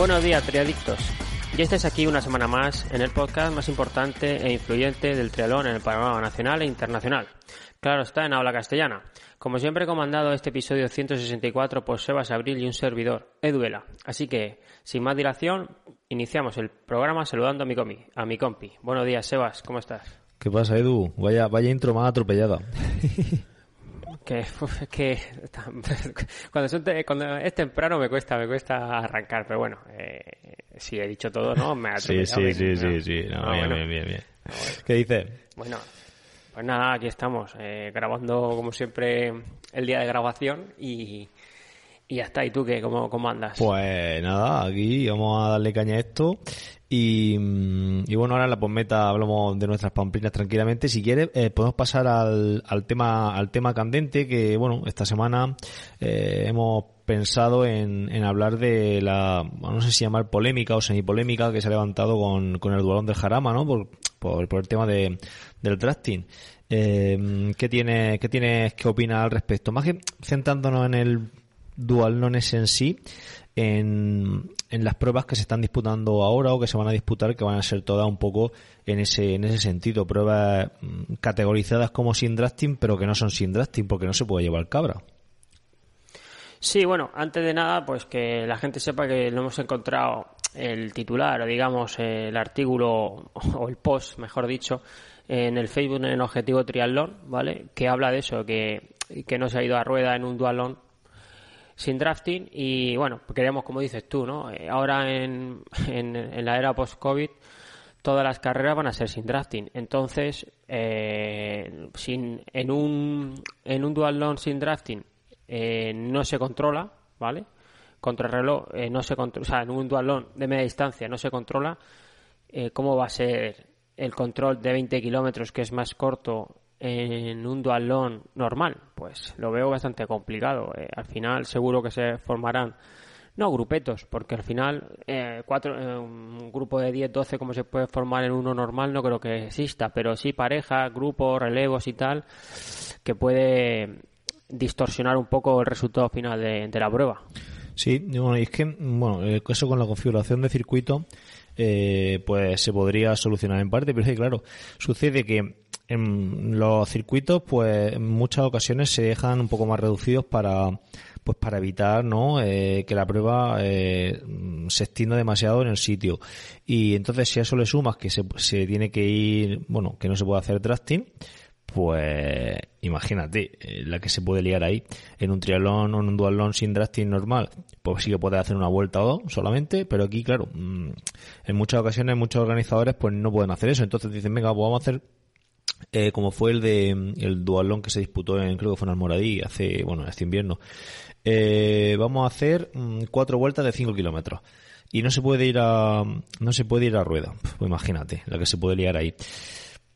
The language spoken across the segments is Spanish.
Buenos días, triadictos. Ya estáis aquí una semana más en el podcast más importante e influyente del triatlón en el panorama nacional e internacional. Claro está en habla castellana. Como siempre he comandado este episodio 164 por Sebas Abril y un servidor, Eduela. Así que, sin más dilación, iniciamos el programa saludando a mi, comi, a mi compi. Buenos días, Sebas, ¿cómo estás? ¿Qué pasa, Edu? Vaya, vaya intro más atropellada. que, que cuando, son te- cuando es temprano me cuesta me cuesta arrancar pero bueno eh, si he dicho todo no me ha Sí, sí, sí, bien, sí, ¿no? sí. No, Ah, bien, bueno. bien, bien, bien. ¿Qué dices? Bueno, pues nada, aquí estamos, eh, grabando como siempre el día de grabación y, y ya está. ¿Y tú qué? ¿Cómo, cómo andas? Pues nada, aquí vamos a darle caña a esto. Y, mm, y bueno, ahora en la posmeta hablamos de nuestras pamplinas tranquilamente. Si quieres, eh, podemos pasar al, al tema al tema candente que, bueno, esta semana eh, hemos pensado en, en hablar de la, no sé si llamar polémica o semipolémica que se ha levantado con, con el dualón del Jarama, ¿no? Por, por, el tema de, del drafting. Eh, ¿qué, tienes, ¿Qué tienes que opinar al respecto? Más que centrándonos en el dualones en sí, en, en las pruebas que se están disputando ahora o que se van a disputar, que van a ser todas un poco en ese, en ese sentido. Pruebas mm, categorizadas como sin drafting, pero que no son sin drafting porque no se puede llevar cabra. Sí, bueno, antes de nada, pues que la gente sepa que no hemos encontrado el titular, o digamos, el artículo o el post, mejor dicho, en el Facebook en Objetivo Triatlón, ¿vale? Que habla de eso, que, que no se ha ido a rueda en un dualón sin drafting y bueno, queremos, como dices tú, ¿no? Eh, ahora en, en, en la era post-COVID todas las carreras van a ser sin drafting. Entonces, eh, sin, en un, en un dualón sin drafting eh, no se controla, ¿vale? Contra el reloj eh, no se controla, o sea, en un dualón de media distancia no se controla. eh, ¿Cómo va a ser el control de 20 kilómetros, que es más corto, en un dualón normal? Pues lo veo bastante complicado. Eh, al final, seguro que se formarán, no grupetos, porque al final, eh, cuatro, eh, un grupo de 10, 12, como se puede formar en uno normal, no creo que exista, pero sí pareja, grupos, relevos y tal, que puede distorsionar un poco el resultado final de, la prueba. Sí, bueno, y es que, bueno, eh, eso con la configuración de circuito, eh, pues se podría solucionar en parte, pero es que, claro, sucede que en los circuitos, pues en muchas ocasiones se dejan un poco más reducidos para, pues para evitar, ¿no? Eh, que la prueba eh, se extienda demasiado en el sitio. Y entonces, si a eso le sumas que se, se tiene que ir, bueno, que no se puede hacer drafting, pues imagínate eh, la que se puede liar ahí en un triatlón o en un duatlón sin drafting normal pues sí que puedes hacer una vuelta o dos solamente pero aquí claro mm, en muchas ocasiones muchos organizadores pues no pueden hacer eso entonces dicen venga pues vamos a hacer eh, como fue el de el duatlón que se disputó en creo que fue en Almoradí hace bueno este invierno Eh, vamos a hacer mm, cuatro vueltas de 5 kilómetros y no se puede ir a no se puede ir a rueda pues imagínate la que se puede liar ahí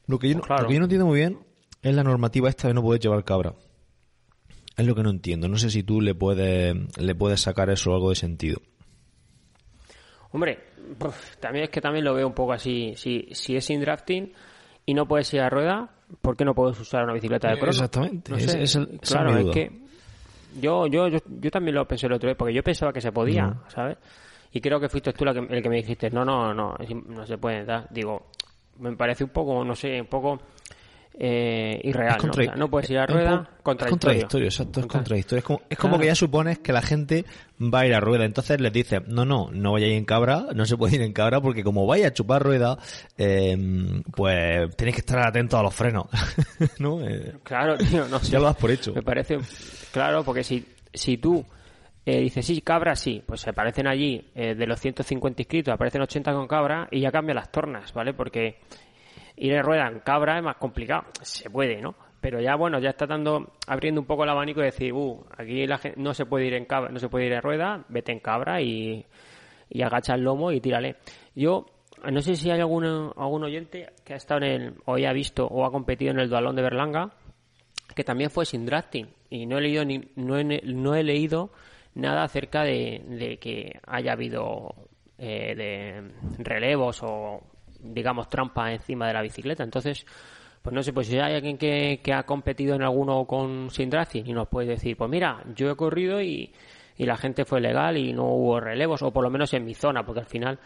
lo que yo, no- Pues claro. lo que yo no entiendo muy bien es la normativa esta de no poder llevar cabra. Es lo que no entiendo. No sé si tú le puedes, le puedes sacar eso algo de sentido. Hombre, también es que también lo veo un poco así. Si, si es sin drafting y no puedes ir a rueda, ¿por qué no puedes usar una bicicleta de crono? Exactamente, No es- sé, es el- esa es claro, es que yo, yo, yo, yo también lo pensé el otro día, porque yo pensaba que se podía, No. ¿sabes? Y creo que fuiste tú la que- el que me dijiste, no, no, no, no se puede dar. Digo, me parece un poco, no sé, un poco eh, irreal, ¿no? O sea, no puedes ir a es rueda, poco- contradictorio. Es contradictorio, exacto, es Contra- contradictorio. Es como, es como Claro. que ya supones que la gente va a ir a rueda. Entonces les dices, no, no, no ir en cabra, no se puede ir en cabra porque como vaya a chupar rueda, eh, pues tenéis que estar atentos a los frenos. ¿No? Eh, Claro, tío, no sé. ya lo das por hecho. Me parece, claro, porque si, si tú eh, dice, sí, cabra sí, pues se aparecen allí, eh, de los 150 inscritos, aparecen 80 con cabra y ya cambian las tornas, ¿vale? Porque ir en rueda en cabra es más complicado, se puede, ¿no? Pero ya, bueno, ya está dando, abriendo un poco el abanico y decir, uh, aquí la gente, no se puede ir en cabra, no se puede ir en rueda, vete en cabra y, y agacha el lomo y tírale. Yo, no sé si hay algún, algún oyente que ha estado en el, o ha visto o ha competido en el dualón de Berlanga, que también fue sin drafting, y no he leído ni, no he, no he leído nada acerca de, que haya habido eh, de relevos o digamos trampa encima de la bicicleta entonces pues no sé pues si hay alguien que, que ha competido en alguno con sin drafting y nos puede decir pues mira yo he corrido y, y la gente fue legal y no hubo relevos o por lo menos en mi zona porque al final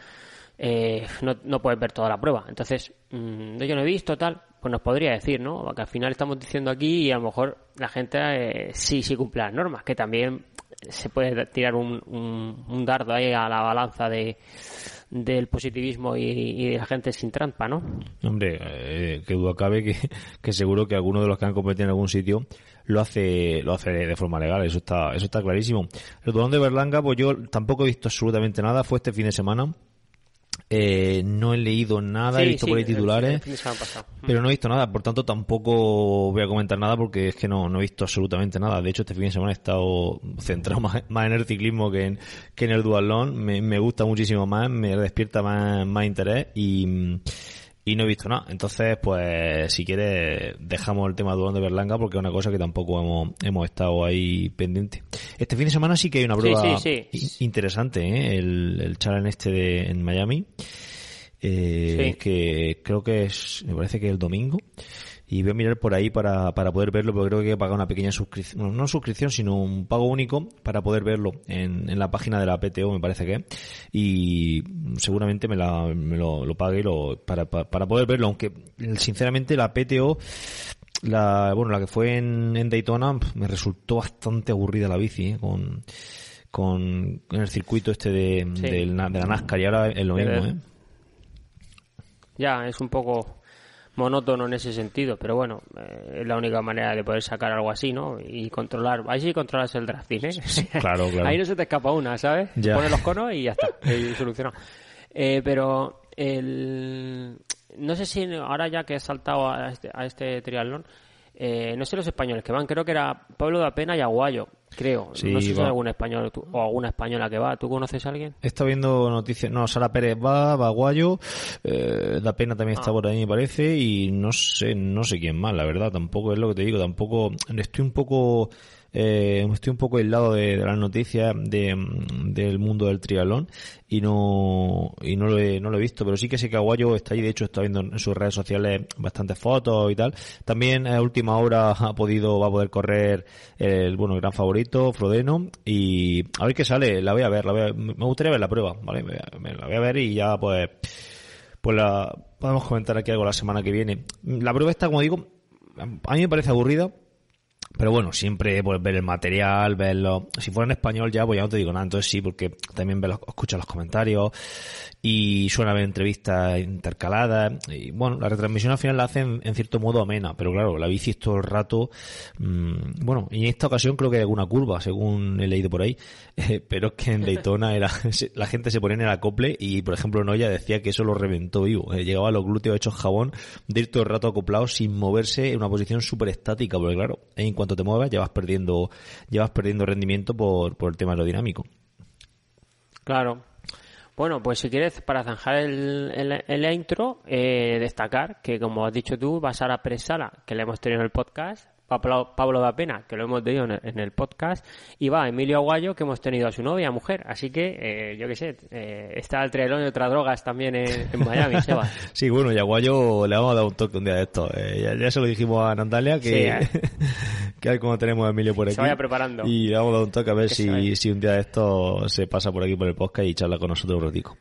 eh, no, no puedes ver toda la prueba entonces mmm, yo no he visto tal pues nos podría decir, ¿no? Porque al final estamos diciendo aquí y a lo mejor la gente eh, sí, sí cumple las normas, que también se puede tirar un, un, dardo ahí a la balanza de del positivismo y, de la gente sin trampa, ¿no? Hombre, eh, que duda cabe que, que, seguro que alguno de los que han competido en algún sitio lo hace lo hace de forma legal, eso está eso está clarísimo. El Dolón de Berlanga, pues yo tampoco he visto absolutamente nada, fue este fin de semana eh, no he leído nada, he visto por ahí titulares, pero no he visto nada, por tanto tampoco voy a comentar nada porque es que no, no he visto absolutamente nada. De hecho, este fin de semana he estado centrado más, en el ciclismo que en, que en el dualón. Me, me gusta muchísimo más, me despierta más, más interés y y no he visto nada. Entonces, pues, si quieres, dejamos el tema de de Berlanga porque es una cosa que tampoco hemos, hemos estado ahí pendiente. Este fin de semana sí que hay una prueba interesante, ¿eh? el, el challenge este de, en Miami, eh, que creo que es, me parece que es el domingo y voy a mirar por ahí para, para poder verlo, porque creo que que pagar una pequeña suscripción, no suscripción, sino un pago único para poder verlo en, en la página de la PTO, me parece que y seguramente me, la, me lo, lo pague lo, para, para, poder verlo, aunque sinceramente la PTO la bueno la que fue en, en Daytona me resultó bastante aburrida la bici ¿eh? con con el circuito este de, de, la NASCAR y ahora es lo mismo ¿eh? ya es un poco monótono en ese sentido, pero bueno, eh, es la única manera de poder sacar algo así, ¿no? Y controlar, ahí sí controlas el drafting, ¿eh? claro, claro. Ahí no se te escapa una, ¿sabes? Ya. Pones los conos y ya está, y solucionado. Eh, pero el... no sé si ahora ya que he saltado a este, a este triatlón, eh, no sé los españoles que van, creo que era Pablo de Pena y Aguayo, creo. no sé si hay algún español o alguna española que va. ¿Tú conoces a alguien? Estado viendo noticias. No, Sara Pérez va, va Aguayo, eh, da Pena también está ah. por ahí, me parece, y no sé, no sé quién más, la verdad. Tampoco es lo que te digo, tampoco. Estoy un poco eh, estoy un poco aislado de, las noticias de, del mundo del triatlón y no y no lo, he, no lo he visto, pero sí que sé que Aguayo está ahí, de hecho está viendo en sus redes sociales bastantes fotos y tal. También a última hora ha podido, va a poder correr el, bueno, el gran favorito, Frodeno, y a ver qué sale, la voy a ver, la voy me gustaría ver la prueba, ¿vale? la voy a ver y ya pues, pues la, podemos comentar aquí algo la semana que viene. La prueba está, como digo, a mí me parece aburrida, pero bueno, siempre pues, ver el material, verlo. Si fuera en español ya, pues ya no te digo nada. Entonces sí, porque también ve los, escucha los comentarios y suena ver entrevistas intercaladas. Y bueno, la retransmisión al final la hacen en cierto modo amena. Pero claro, la bici es todo el rato. Mmm, bueno, y en esta ocasión creo que hay alguna curva, según he leído por ahí. Eh, pero es que en Daytona era, la gente se ponía en el acople y, por ejemplo, Noya decía que eso lo reventó vivo. Eh, llegaba a los glúteos hechos jabón de ir todo el rato acoplado sin moverse en una posición súper estática. Porque claro, en cuanto te muevas, ya vas perdiendo, ya perdiendo rendimiento por, por el tema aerodinámico. Claro. Bueno, pues si quieres, para zanjar el, el, intro, eh, destacar que, como has dicho tú, va a Sara Presala, que le hemos tenido en el podcast, Pablo, Pablo da Pena, que lo hemos tenido en el, podcast, y va Emilio Aguayo, que hemos tenido a su novia, mujer. Así que, eh, yo qué sé, eh, está el triatlón y otras drogas también en, Miami, Seba. sí, bueno, y Aguayo le vamos a dar un toque un día de esto. Eh, ya, se lo dijimos a Nandalia, que, que a ver cómo tenemos a Emilio por aquí. Se vaya preparando. Y le vamos a dar un toque a ver si, si un día de esto se pasa por aquí por el podcast y charla con nosotros un ratico.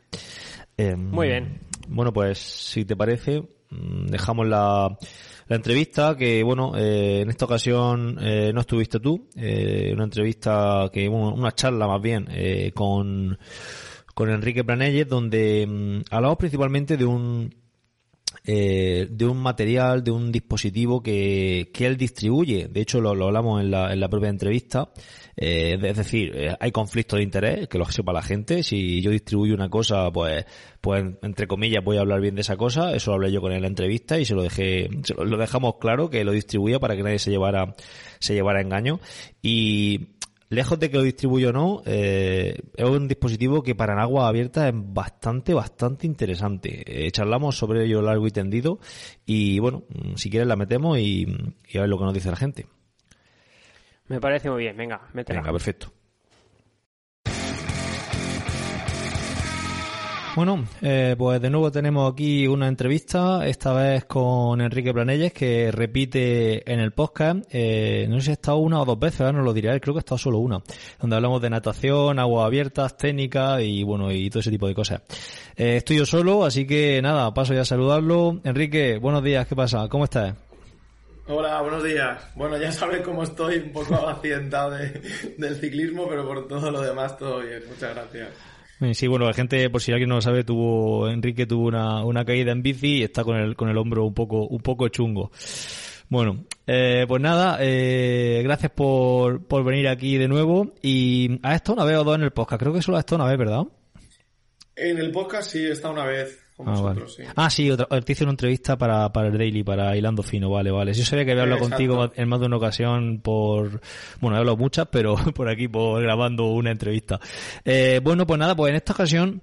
Em, Muy bien. Bueno, pues, si te parece, mm, dejamos la la entrevista que, bueno, eh, en esta ocasión eh, no estuviste tú, eh, una entrevista que, una charla más bien, eh, con, con Enrique Planelles, donde mm, hablamos principalmente de un eh, de un material, de un dispositivo que, que él distribuye. De hecho, lo, lo hablamos en la, en la propia entrevista. Eh, es decir, eh, hay conflicto de interés, que lo sepa la gente. Si yo distribuyo una cosa, pues, pues entre comillas voy a hablar bien de esa cosa. Eso lo hablé yo con él en la entrevista y se lo dejé, lo, dejamos claro que lo distribuía para que nadie se llevara, se llevara engaño. Y lejos de que lo distribuyo o no, eh, es un dispositivo que para en agua abierta es bastante, bastante interesante. Eh, charlamos sobre ello largo y tendido y bueno, mm, si quieres la metemos y, y a ver lo que nos dice la gente. Me parece muy bien, venga, métela. Venga, perfecto. Bueno, eh, pues de nuevo tenemos aquí una entrevista, esta vez con Enrique Planelles, que repite en el podcast. Eh, no sé si ha estado una o dos veces, no lo diré, creo que ha estado solo una, donde hablamos de natación, aguas abiertas, técnica y bueno, y todo ese tipo de cosas. Eh, estoy yo solo, así que nada, paso ya a saludarlo. Enrique, buenos días, ¿qué pasa? ¿Cómo estás? Hola, buenos días. Bueno, ya sabes cómo estoy, un poco accidentado de, del ciclismo, pero por todo lo demás todo bien. Muchas gracias. Sí, bueno, la gente, por si alguien no lo sabe, tuvo, Enrique tuvo una, una caída en bici y está con el, con el hombro un poco, un poco chungo. Bueno, eh, pues nada, eh, gracias por, por venir aquí de nuevo. Y a esto una vez o dos en el podcast, creo que solo a esto una vez, ¿verdad? En el podcast sí, está una vez. Con Ah, vosotros, vale. sí. Ah, sí, otra, te hice una entrevista para, para el Daily, para Hilando Fino, vale, vale. Yo sabía que había hablado Exacto. contigo en más de una ocasión por, bueno, he hablado muchas, pero por aquí, por grabando una entrevista. Eh, bueno, pues nada, pues en esta ocasión,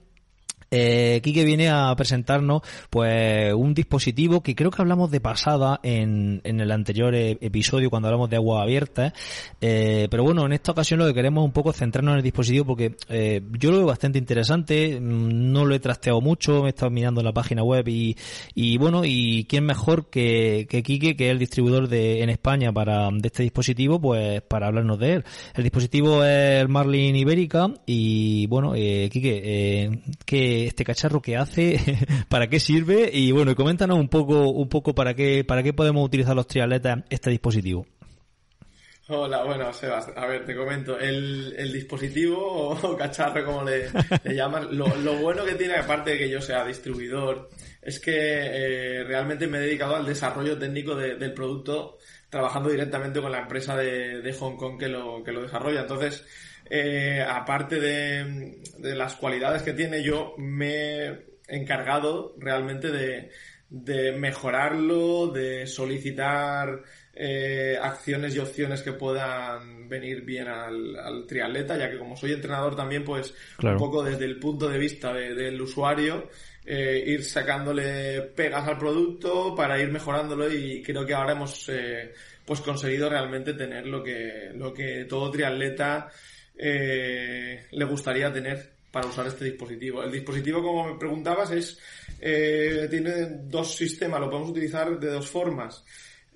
eh, viene a presentarnos pues un dispositivo que creo que hablamos de pasada en, en el anterior eh, episodio cuando hablamos de aguas abiertas. Eh, pero bueno en esta ocasión lo que queremos un poco centrarnos en el dispositivo porque eh, yo lo veo bastante interesante mm, no lo he trasteado mucho me he estado mirando la página web y, y bueno y quién mejor que, que Quique que es el distribuidor de en España para de este dispositivo pues para hablarnos de él. El dispositivo es el Marlin Ibérica y bueno eh, Quique eh, ¿qué este cacharro que hace, para qué sirve y bueno, coméntanos un poco, un poco para qué, para qué podemos utilizar los triatletas este dispositivo. Hola, bueno, Sebas, a ver, te comento. El, el dispositivo o cacharro, como le, le llaman, lo, bueno que tiene, aparte de que yo sea distribuidor, es que eh, realmente me he dedicado al desarrollo técnico de- del producto trabajando directamente con la empresa de, de Hong Kong que lo, que lo desarrolla. Entonces, eh, aparte de, de las cualidades que tiene, yo me he encargado realmente de, de mejorarlo, de solicitar eh, acciones y opciones que puedan venir bien al, al triatleta, ya que como soy entrenador también, pues Claro. un poco desde el punto de vista de- del usuario, eh, ir sacándole pegas al producto para ir mejorándolo y creo que ahora hemos eh, pues conseguido realmente tener lo que, lo que todo triatleta eh, le gustaría tener para usar este dispositivo. El dispositivo, como me preguntabas, es eh, tiene dos sistemas, lo podemos utilizar de dos formas.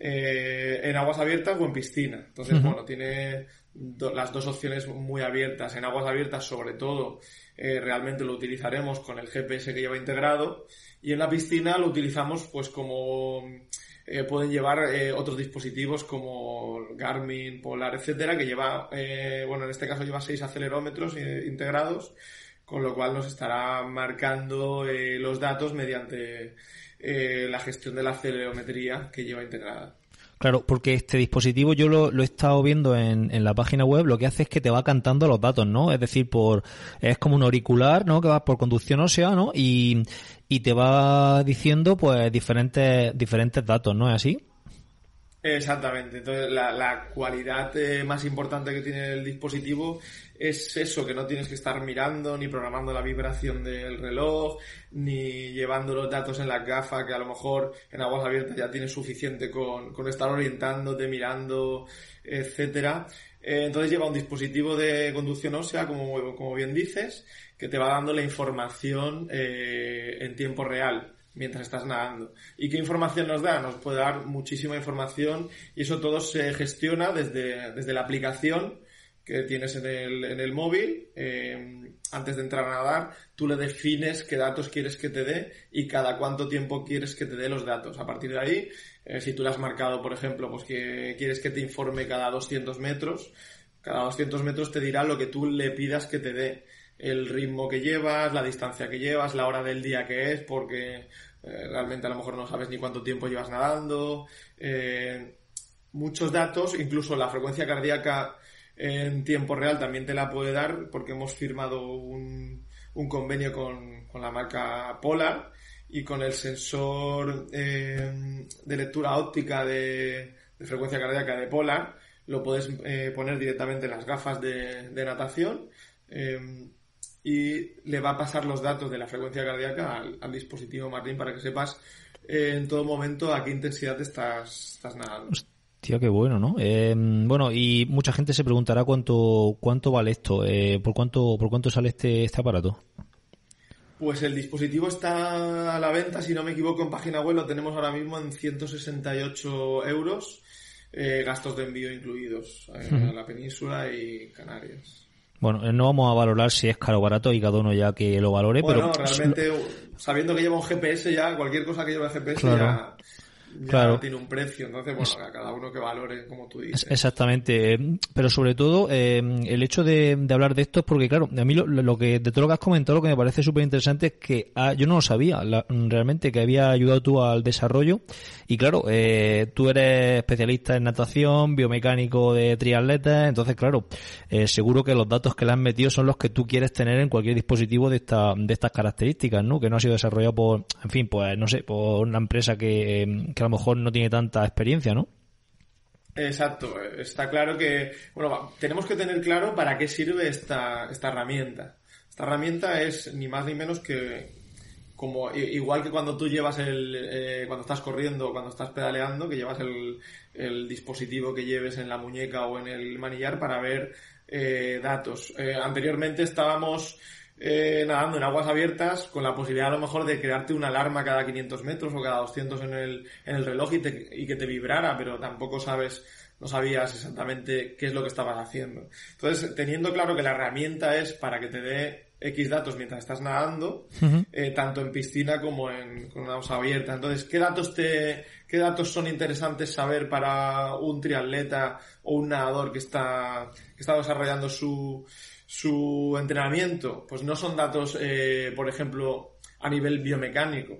eh, en aguas abiertas o en piscina. Entonces, bueno, tiene do- las dos opciones muy abiertas. En aguas abiertas, sobre todo, eh, realmente lo utilizaremos con el GPS que lleva integrado. Y en la piscina lo utilizamos pues como eh, pueden llevar eh, otros dispositivos como Garmin, Polar, etcétera, que lleva, eh, bueno, en este caso lleva seis acelerómetros eh, integrados, con lo cual nos estará marcando eh, los datos mediante eh, la gestión de la acelerometría que lleva integrada. Claro, porque este dispositivo yo lo, he estado viendo en, en la página web, lo que hace es que te va cantando los datos, ¿no? Es decir, por es como un auricular, ¿no? Que va por conducción ósea, ¿no? Y, y te va diciendo, pues, diferentes, diferentes datos, ¿no es así? Exactamente. Entonces, la, la cualidad eh, más importante que tiene el dispositivo es eso, que no tienes que estar mirando ni programando la vibración del reloj, ni llevando los datos en la gafa, que a lo mejor en aguas abiertas ya tienes suficiente con, con estar orientándote, mirando, etcétera. Eh, entonces lleva un dispositivo de conducción ósea, como, como bien dices, que te va dando la información eh, en tiempo real mientras estás nadando. ¿Y qué información nos da? Nos puede dar muchísima información y eso todo se gestiona desde, desde la aplicación que tienes en el, en el móvil. Eh, antes de entrar a nadar, tú le defines qué datos quieres que te dé y cada cuánto tiempo quieres que te dé los datos. A partir de ahí, eh, si tú le has marcado, por ejemplo, pues que quieres que te informe cada 200 metros, cada 200 metros te dirá lo que tú le pidas que te dé el ritmo que llevas, la distancia que llevas, la hora del día que es, porque eh, realmente a lo mejor no sabes ni cuánto tiempo llevas nadando, eh, muchos datos, incluso la frecuencia cardíaca en tiempo real también te la puede dar porque hemos firmado un, un convenio con, con, la marca Polar y con el sensor eh, de lectura óptica de, frecuencia cardíaca de Polar lo puedes poner directamente en las gafas de, de natación y le va a pasar los datos de la frecuencia cardíaca al, al dispositivo Martin para que sepas eh, en todo momento a qué intensidad estás, estás nadando. Tío, qué bueno, ¿no? Eh, bueno, y mucha gente se preguntará cuánto cuánto vale esto, eh, por cuánto por cuánto sale este este aparato. Pues el dispositivo está a la venta, si no me equivoco, en página web lo tenemos ahora mismo en 168 euros, eh, gastos de envío incluidos a la península y Canarias. Bueno, no vamos a valorar si es caro o barato y cada uno ya que lo valore, bueno, pero... realmente, sabiendo que lleva un GPS ya, cualquier cosa que lleve GPS claro. ya ya claro. tiene un precio, entonces bueno, a cada uno que valore como tú dices. Exactamente, pero sobre todo eh, el hecho de, de, hablar de esto es porque claro, a mí lo, lo, que de todo lo que has comentado lo que me parece súper interesante es que ah, yo no lo sabía la, realmente que había ayudado tú al desarrollo y claro, eh, tú eres especialista en natación, biomecánico de triatletas, entonces claro, eh, seguro que los datos que le has metido son los que tú quieres tener en cualquier dispositivo de esta de estas características, ¿no? Que no ha sido desarrollado por, en fin, pues no sé, por una empresa que que a lo mejor no tiene tanta experiencia, ¿no? Exacto, está claro que, bueno, tenemos que tener claro para qué sirve esta, esta herramienta. Esta herramienta es ni más ni menos que, como igual que cuando tú llevas el, eh, cuando estás corriendo, cuando estás pedaleando, que llevas el, el, dispositivo que lleves en la muñeca o en el manillar para ver eh, datos. Eh, anteriormente estábamos eh, nadando en aguas abiertas con la posibilidad a lo mejor de crearte una alarma cada 500 metros o cada 200 en el, en el reloj y, te, y que te vibrara, pero tampoco sabes, no sabías exactamente qué es lo que estabas haciendo. Entonces, teniendo claro que la herramienta es para que te dé X datos mientras estás nadando, uh -huh. eh, tanto en piscina como en con una agua abierta. Entonces, ¿qué datos te, qué datos son interesantes saber para un triatleta o un nadador que está, que está desarrollando su, su entrenamiento, pues no son datos, eh, por ejemplo, a nivel biomecánico,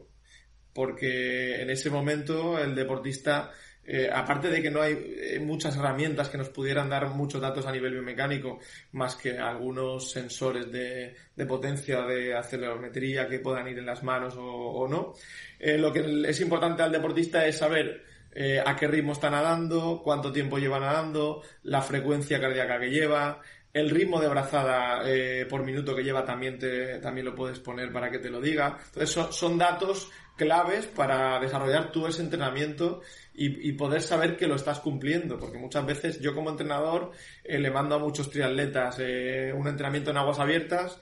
porque en ese momento el deportista, eh, aparte de que no hay eh, muchas herramientas que nos pudieran dar muchos datos a nivel biomecánico, más que algunos sensores de, potencia, de acelerometría que puedan ir en las manos o, no, eh, lo que es importante al deportista es saber a qué ritmo está nadando, cuánto tiempo lleva nadando, la frecuencia cardíaca que lleva, el ritmo de brazada eh, por minuto que lleva también te, también lo puedes poner para que te lo diga. Entonces son, son datos claves para desarrollar tú ese entrenamiento y, y, poder saber que lo estás cumpliendo, porque muchas veces yo como entrenador eh, le mando a muchos triatletas eh, un entrenamiamiento en aguas abiertas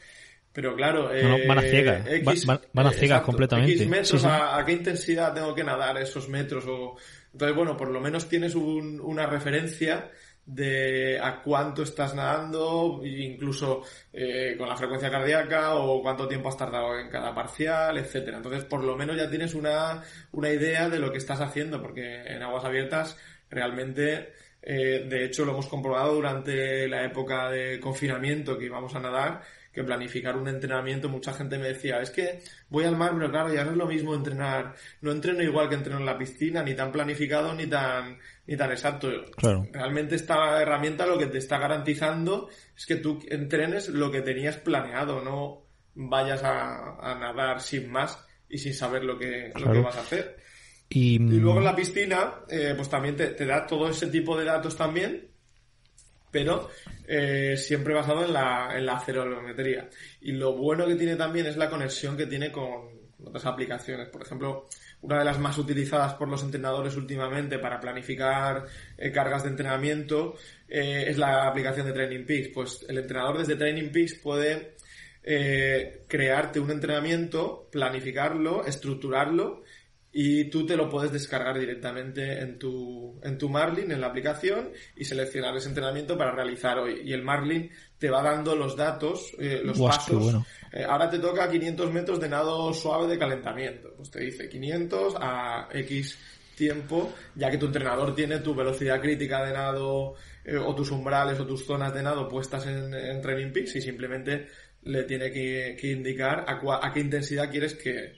pero claro, eh, no, van a ciegas, X, van, van, a ciegas exacto, completamente. X metros, sí, sí. A, a, qué intensidad tengo que nadar esos metros? O... Entonces, bueno, por lo menos tienes un, una referencia de a cuánto estás nadando, incluso eh, con la frecuencia cardíaca o cuánto tiempo has tardado en cada parcial, etcétera. Entonces, por lo menos ya tienes una, una idea de lo que estás haciendo, porque en aguas abiertas realmente, eh, de hecho, lo hemos comprobado durante la época de confinamiento que íbamos a nadar, que planificar un entrenamiento, mucha gente me decía, es que voy al mar, pero claro, ya no es lo mismo entrenar, no entreno igual que entreno en la piscina, ni tan planificado, ni tan, ni tan exacto. Claro. Realmente esta herramienta lo que te está garantizando es que tú entrenes lo que tenías planeado, no vayas a, a nadar sin más y sin saber lo que, claro. lo que vas a hacer. Y, y luego en la piscina, eh, pues también te, te da todo ese tipo de datos también, pero eh, siempre basado en la, en la acelerometría. Y lo bueno que tiene también es la conexión que tiene con otras aplicaciones. Por ejemplo, una de las más utilizadas por los entrenadores últimamente para planificar eh, cargas de entrenamiento eh, es la aplicación de Training Peaks. Pues el entrenador desde Training Peaks puede eh, crearte un entrenamiento, planificarlo, estructurarlo y tú te lo puedes descargar directamente en tu, en tu Marlin, en la aplicación, y seleccionar ese entrenamiento para realizar hoy. Y el Marlin te va dando los datos, eh, los pasos. Bueno. Eh, ahora te toca 500 metros de nado suave de calentamiento. Pues te dice 500 a X tiempo, ya que tu entrenador tiene tu velocidad crítica de nado eh, o tus umbrales o tus zonas de nado puestas en, en Training Peaks y simplemente le tiene que, que indicar a, a qué intensidad quieres que,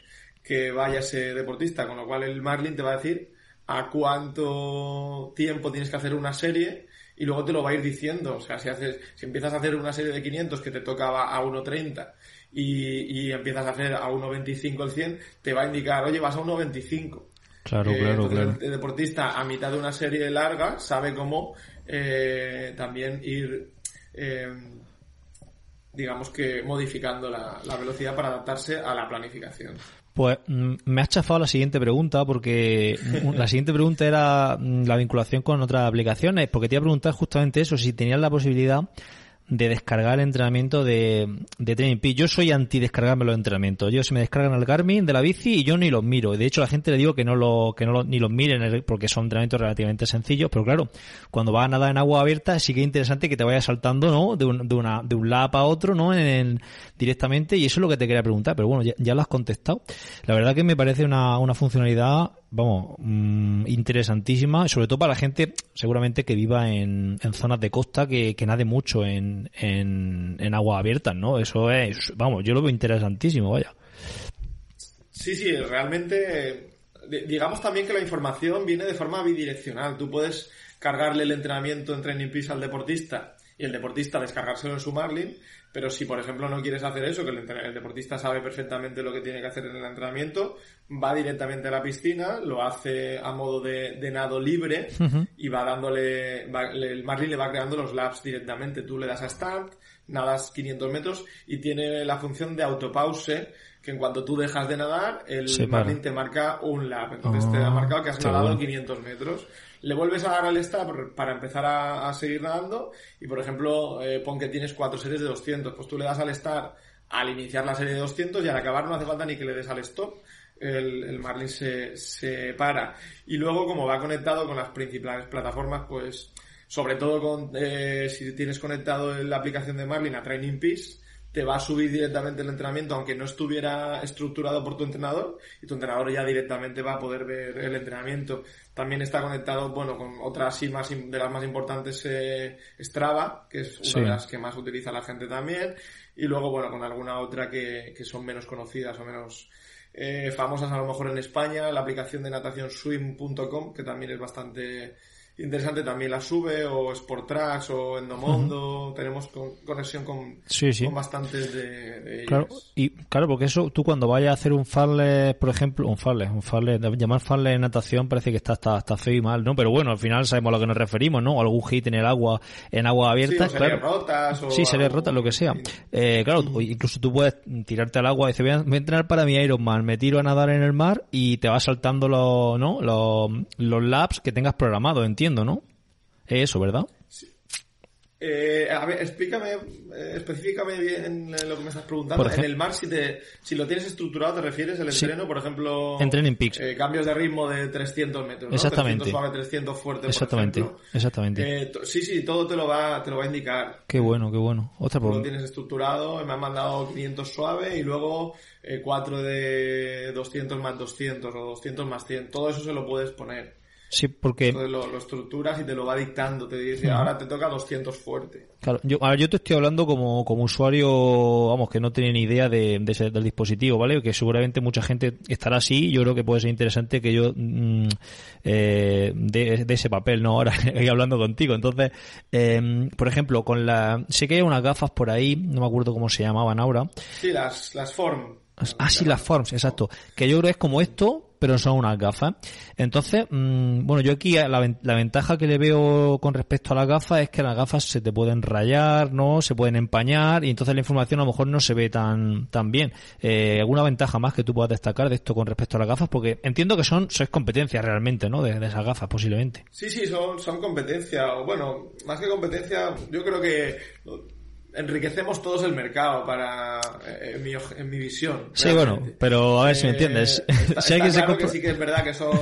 que vaya ese deportista, con lo cual el Marlin te va a decir a cuánto tiempo tienes que hacer una serie y luego te lo va a ir diciendo. O sea, si haces, si empiezas a hacer una serie de 500 que te tocaba a 1.30 y, y empiezas a hacer a 1.25 el 100, te va a indicar, oye, vas a 1.25. Claro, claro, claro. El, deportista a mitad de una serie larga sabe cómo eh, también ir, eh, digamos que modificando la, la velocidad para adaptarse a la planificación. Pues mm, me has chafado la siguiente pregunta porque la siguiente pregunta era mm, la vinculación con otras aplicaciones, porque te iba a preguntar justamente eso, si tenías la posibilidad de descargar el entrenamiento de, de Training Peaks. Yo soy anti descargarme los entrenamientos. Yo se me descargan el Garmin de la bici y yo ni los miro. De hecho, a la gente le digo que no lo, que no ni los miren porque son entrenamientos relativamente sencillos. Pero claro, cuando vas a nadar en agua abierta sí que es interesante que te vayas saltando, ¿no? De un, de una, de un lap a otro, ¿no? En, directamente. Y eso es lo que te quería preguntar. Pero bueno, ya, ya lo has contestado. La verdad que me parece una, una funcionalidad vamos, mmm, interesantísima, sobre todo para la gente seguramente que viva en, en zonas de costa que, que nade mucho en, en, en aguas abiertas, ¿no? Eso es, vamos, yo lo veo interesantísimo, vaya. Sí, sí, realmente, digamos también que la información viene de forma bidireccional. Tú puedes cargarle el entrenamiento en Training Peaks al deportista y el deportista descargárselo en su Marlin, pero si por ejemplo no quieres hacer eso, que el, el, deportista sabe perfectamente lo que tiene que hacer en el entrenamiento, va directamente a la piscina, lo hace a modo de, de nado libre uh -huh. y va dándole, va, el Marlin le va creando los laps directamente. Tú le das a start, nadas 500 metros y tiene la función de autopause que en cuanto tú dejas de nadar, el sí, Marlin te marca un lap. Entonces oh, te ha marcado que has nadado bueno. 500 metros le vuelves a dar al start para empezar a, seguir nadando y por ejemplo eh, pon que tienes cuatro series de 200 pues tú le das al start al iniciar la serie de 200 y al acabar no hace falta ni que le des al stop el, Marlin se, se para. Y luego como va conectado con las principales plataformas pues sobre todo con eh, si tienes conectado la aplicación de Marlin a Training Peaks te va a subir directamente el entrenamiento aunque no estuviera estructurado por tu entrenador y tu entrenador ya directamente va a poder ver el entrenamiento. También está conectado, bueno, con otras sí más de las más importantes eh, Strava, que es una sí. de las que más utiliza la gente también, y luego, bueno, con alguna otra que, que son menos conocidas o menos eh, famosas a lo mejor en España, la aplicación de natación swim.com, que también es bastante interesante también la sube o Sportrax o Endomondo. Uh -huh. tenemos con, conexión con, sí, sí. con bastantes de, de claro y claro porque eso tú cuando vayas a hacer un farle por ejemplo un farle un farle llamar farle en natación parece que está, está, está feo y mal no pero bueno al final sabemos a lo que nos referimos no algún hit en el agua en agua abierta sí, o claro. rotas o sí series rotas lo que sea. eh, claro incluso tú puedes tirarte al agua y decir voy a, voy a entrenar para mi Ironman me tiro a nadar en el mar y te vas saltando los no los, los laps que tengas programados entiendo ¿no? Es eso, ¿verdad? Sí. Eh, a ver, explícame, eh, específicame bien lo que me estás preguntando. en el mar, si te, si lo tienes estructurado, ¿te refieres el entreno? Sí. Por ejemplo, en Training Peaks. Eh, cambios de ritmo de 300 metros, ¿no? Exactamente. 300 suave, 300 fuerte, Exactamente. por ejemplo. Exactamente. Eh, sí, sí, todo te lo va, te lo va a indicar. Qué bueno, qué bueno. Otra Lo tienes estructurado, me han mandado 500 suave y luego eh, 4 de 200 más 200 o 200 más 100. Todo eso se lo puedes poner. Sí, porque... Entonces lo, lo, estructuras y te lo va dictando, te dice, uh -huh. ahora te toca 200 fuerte. Claro, yo, ahora yo te estoy hablando como, como usuario, vamos, que no tiene ni idea de, de ese, del dispositivo, ¿vale? Que seguramente mucha gente estará así, yo creo que puede ser interesante que yo mmm, eh, de, de, ese papel, ¿no? Ahora hablando contigo. Entonces, eh, por ejemplo, con la... Sé que hay unas gafas por ahí, no me acuerdo cómo se llamaban ahora. Sí, las, las Form. Ah, sí, las Forms, exacto. Que yo creo que es como esto, pero son unas gafas. Entonces, mmm, bueno, yo aquí la, la, ventaja que le veo con respecto a las gafas es que las gafas se te pueden rayar, ¿no? Se pueden empañar y entonces la información a lo mejor no se ve tan, tan bien. Eh, ¿Alguna ventaja más que tú puedas destacar de esto con respecto a las gafas? Porque entiendo que son, sois competencia realmente, ¿no? De, de esas gafas, posiblemente. Sí, sí, son, son competencia. Bueno, más que competencia, yo creo que enriquecemos todos el mercado para eh, en, mi, en mi visión. Sí, bueno, pero a ver si me entiendes. Eh, está, si está claro que sí que es verdad que son,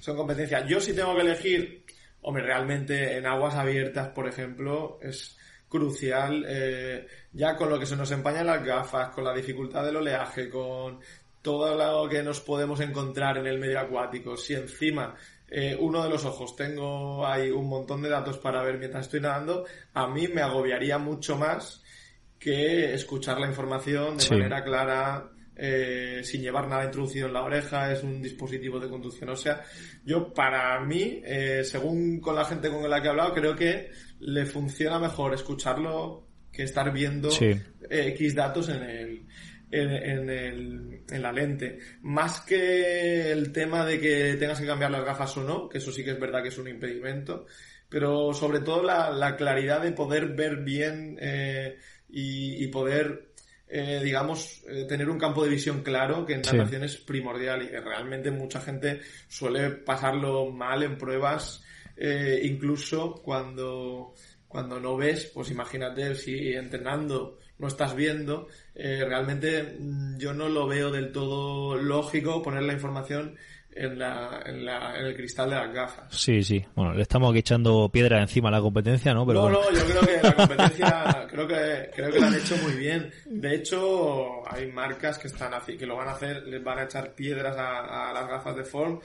son competencias. Yo sí tengo que elegir, hombre, realmente en aguas abiertas, por ejemplo, es crucial, eh, ya con lo que se nos empañan las gafas, con la dificultad del oleaje, con todo lo que nos podemos encontrar en el medio acuático, si encima eh, uno de los ojos tengo ahí un montón de datos para ver mientras estoy nadando, a mí me agobiaría mucho más que escuchar la información de sí. manera clara eh, sin llevar nada introducido en la oreja, es un dispositivo de conducción. O sea, yo para mí, eh, según con la gente con la que he hablado, creo que le funciona mejor escucharlo que estar viendo X datos en el, en, el, en la lente. Más que el tema de que tengas que cambiar las gafas o no, que eso sí que es verdad que es un impedimento, pero sobre todo la, la claridad de poder ver bien eh, y, y, poder eh, digamos, eh, tener un campo de visión claro que en natación es primordial y que realmente mucha gente suele pasarlo mal en pruebas, eh, incluso cuando, cuando no ves, pues imagínate si entrenando no estás viendo, eh, realmente mm, yo no lo veo del todo lógico poner la información en, la, en, la, en el cristal de las gafas. Sí, sí. Bueno, le estamos aquí echando piedra encima a la competencia, ¿no? Pero no, no, yo creo que la competencia, creo que, creo que lo han hecho muy bien. De hecho, hay marcas que están que lo van a hacer, les van a echar piedras a, a las gafas de Ford,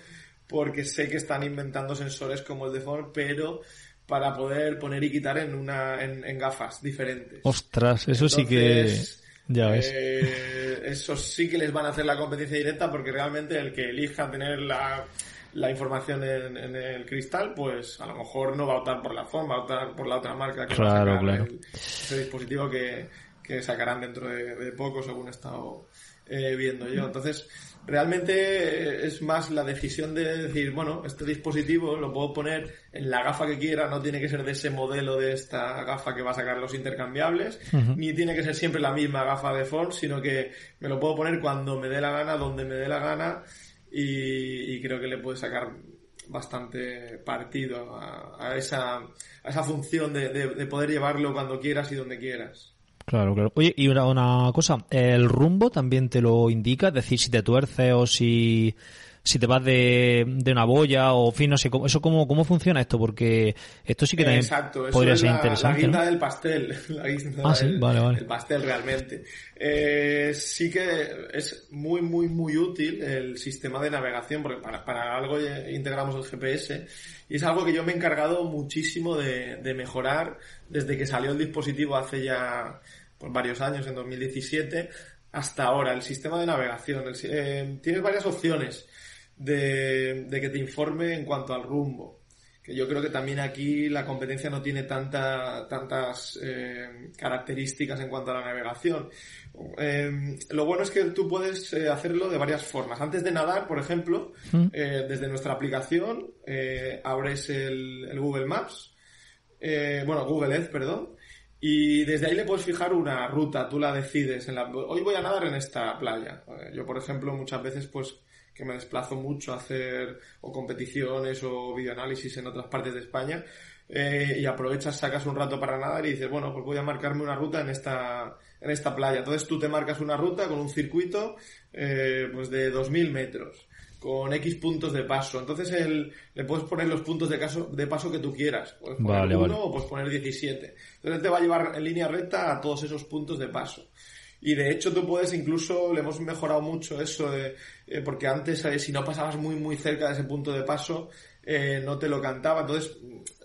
porque sé que están inventando sensores como el de Ford, pero para poder poner y quitar en una, en, en gafas diferentes. Ostras, eso Entonces, sí que, ya ves. Eh, eso sí que les van a hacer la competencia directa porque realmente el que elija tener la, la información en, en, el cristal, pues a lo mejor no va a optar por la forma, va a optar por la otra marca que claro, va a sacar claro. el, ese dispositivo que, que sacarán dentro de, de poco, según he estado eh, viendo yo. Entonces, realmente es más la decisión de decir, bueno, este dispositivo lo puedo poner en la gafa que quiera, no tiene que ser de ese modelo de esta gafa que va a sacar los intercambiables, uh -huh. ni tiene que ser siempre la misma gafa de Ford, sino que me lo puedo poner cuando me dé la gana, donde me dé la gana, y, y creo que le puede sacar bastante partido a, a, esa, a esa función de, de, de poder llevarlo cuando quieras y donde quieras. Claro, claro. Oye, y una, cosa, ¿el rumbo también te lo indica? Es decir, si te tuerces o si, si te vas de, de una boya o, fin, no sé, ¿eso cómo, cómo funciona esto? Porque esto sí que también Exacto, podría es ser la, interesante, la guinda ¿no? del pastel. La guinda Ah, sí, del, vale, vale. del pastel realmente. Eh, sí que es muy, muy, muy útil el sistema de navegación, porque para, para algo integramos el GPS y es algo que yo me he encargado muchísimo de, de mejorar desde que salió el dispositivo hace ya pues, varios años, en 2017, hasta ahora. El sistema de navegación. El, eh, tienes varias opciones de, de, que te informe en cuanto al rumbo. Que yo creo que también aquí la competencia no tiene tanta, tantas eh, características en cuanto a la navegación. Eh, lo bueno es que tú puedes eh, hacerlo de varias formas. Antes de nadar, por ejemplo, ¿Mm? desde nuestra aplicación abres el, el, Google Maps, bueno, Google Earth, perdón, y desde ahí le puedes fijar una ruta, tú la decides. En la, hoy voy a nadar en esta playa. Yo, por ejemplo, muchas veces, pues, que me desplazo mucho a hacer o competiciones o videoanálisis en otras partes de España, eh, y aprovechas, sacas un rato para nadar y dices, bueno, pues voy a marcarme una ruta en esta, en esta playa. Entonces tú te marcas una ruta con un circuito, eh, pues de 2000 metros con X puntos de paso. Entonces el, le puedes poner los puntos de, caso, de paso que tú quieras. Puedes poner vale, uno vale. o puedes poner 17. Entonces te va a llevar en línea recta a todos esos puntos de paso. Y de hecho tú puedes incluso, le hemos mejorado mucho eso, de, eh, porque antes eh, si no pasabas muy muy cerca de ese punto de paso, eh, no te lo cantaba, entonces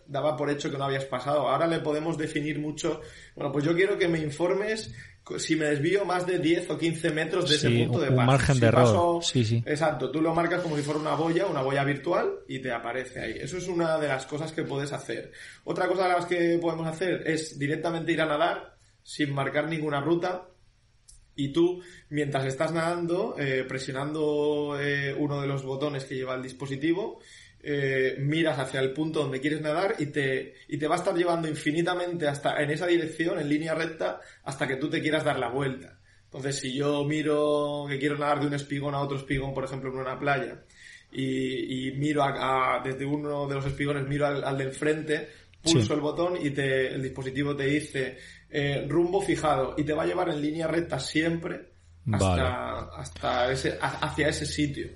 daba por hecho que no habías pasado. Ahora le podemos definir mucho, bueno, pues yo quiero que me informes si me desvío más de 10 o 15 metros de sí, ese punto de un paso. margen si de error. Paso, sí, sí. Exacto, tú lo marcas como si fuera una boya, una boya virtual y te aparece ahí. Eso es una de las cosas que puedes hacer. Otra cosa de las que podemos hacer es directamente ir a nadar sin marcar ninguna ruta y tú, mientras estás nadando, eh, presionando eh, uno de los botones que lleva el dispositivo, eh, miras hacia el punto donde quieres nadar y te, y te va a estar llevando infinitamente hasta en esa dirección, en línea recta, hasta que tú te quieras dar la vuelta. Entonces, si yo miro que quiero nadar de un espigón a otro espigón, por ejemplo, en una playa, y, y miro a, a, desde uno de los espigones, miro al, al de enfrente, pulso sí. el botón y te, el dispositivo te dice eh, rumbo fijado y te va a llevar en línea recta siempre hasta, vale. hasta ese, hacia ese sitio.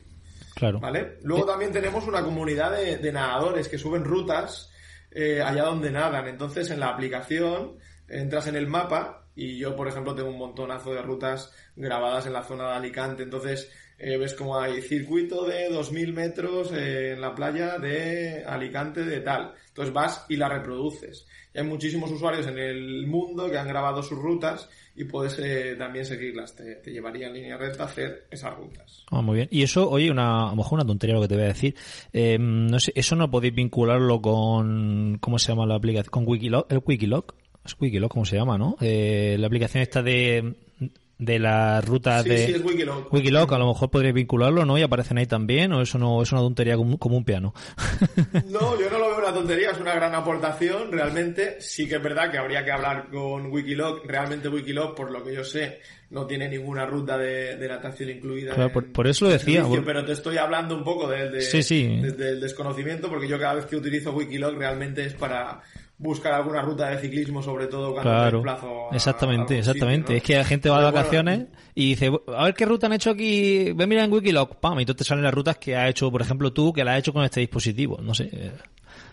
Claro. ¿Vale? Luego también tenemos una comunidad de, de nadadores que suben rutas eh, allá donde nadan. Entonces en la aplicación entras en el mapa y yo, por ejemplo, tengo un montonazo de rutas grabadas en la zona de Alicante. Entonces, eh, ves como hay circuito de 2.000 metros eh, en la playa de Alicante de tal. Entonces vas y la reproduces. Hay muchísimos usuarios en el mundo que han grabado sus rutas y puedes eh, también seguirlas. Te, llevaría en línea recta a hacer esas rutas. Ah, muy bien. Y eso, oye, una, a lo mejor una tontería lo que te voy a decir. no sé, eso no podéis vincularlo con, ¿cómo se llama la aplicación? Con Wikiloc, el Wikiloc es Wikiloc, ¿cómo se llama, no? Eh, la aplicación esta de, de la ruta sí, de sí, es Wikiloc. Wikiloc, a lo mejor podréis vincularlo, ¿no? Y aparecen ahí también, o eso no es una tontería como, un piano. no, yo no lo veo una tontería, es una gran aportación, realmente. Sí que es verdad que habría que hablar con Wikiloc. Realmente Wikiloc, por lo que yo sé, no tiene ninguna ruta de, natación incluida. Claro, por, eso lo decía. Pero te estoy hablando un poco del desconocimiento, porque yo cada vez que utilizo Wikiloc realmente es para buscar alguna ruta de ciclismo, sobre todo cuando claro, plazo exactamente, exactamente. Es que la gente va de vacaciones y dice, a ver qué ruta han hecho aquí, ve mira en Wikiloc, pam, y tú te salen las rutas que ha hecho, por ejemplo, tú, que la has hecho con este dispositivo, no sé.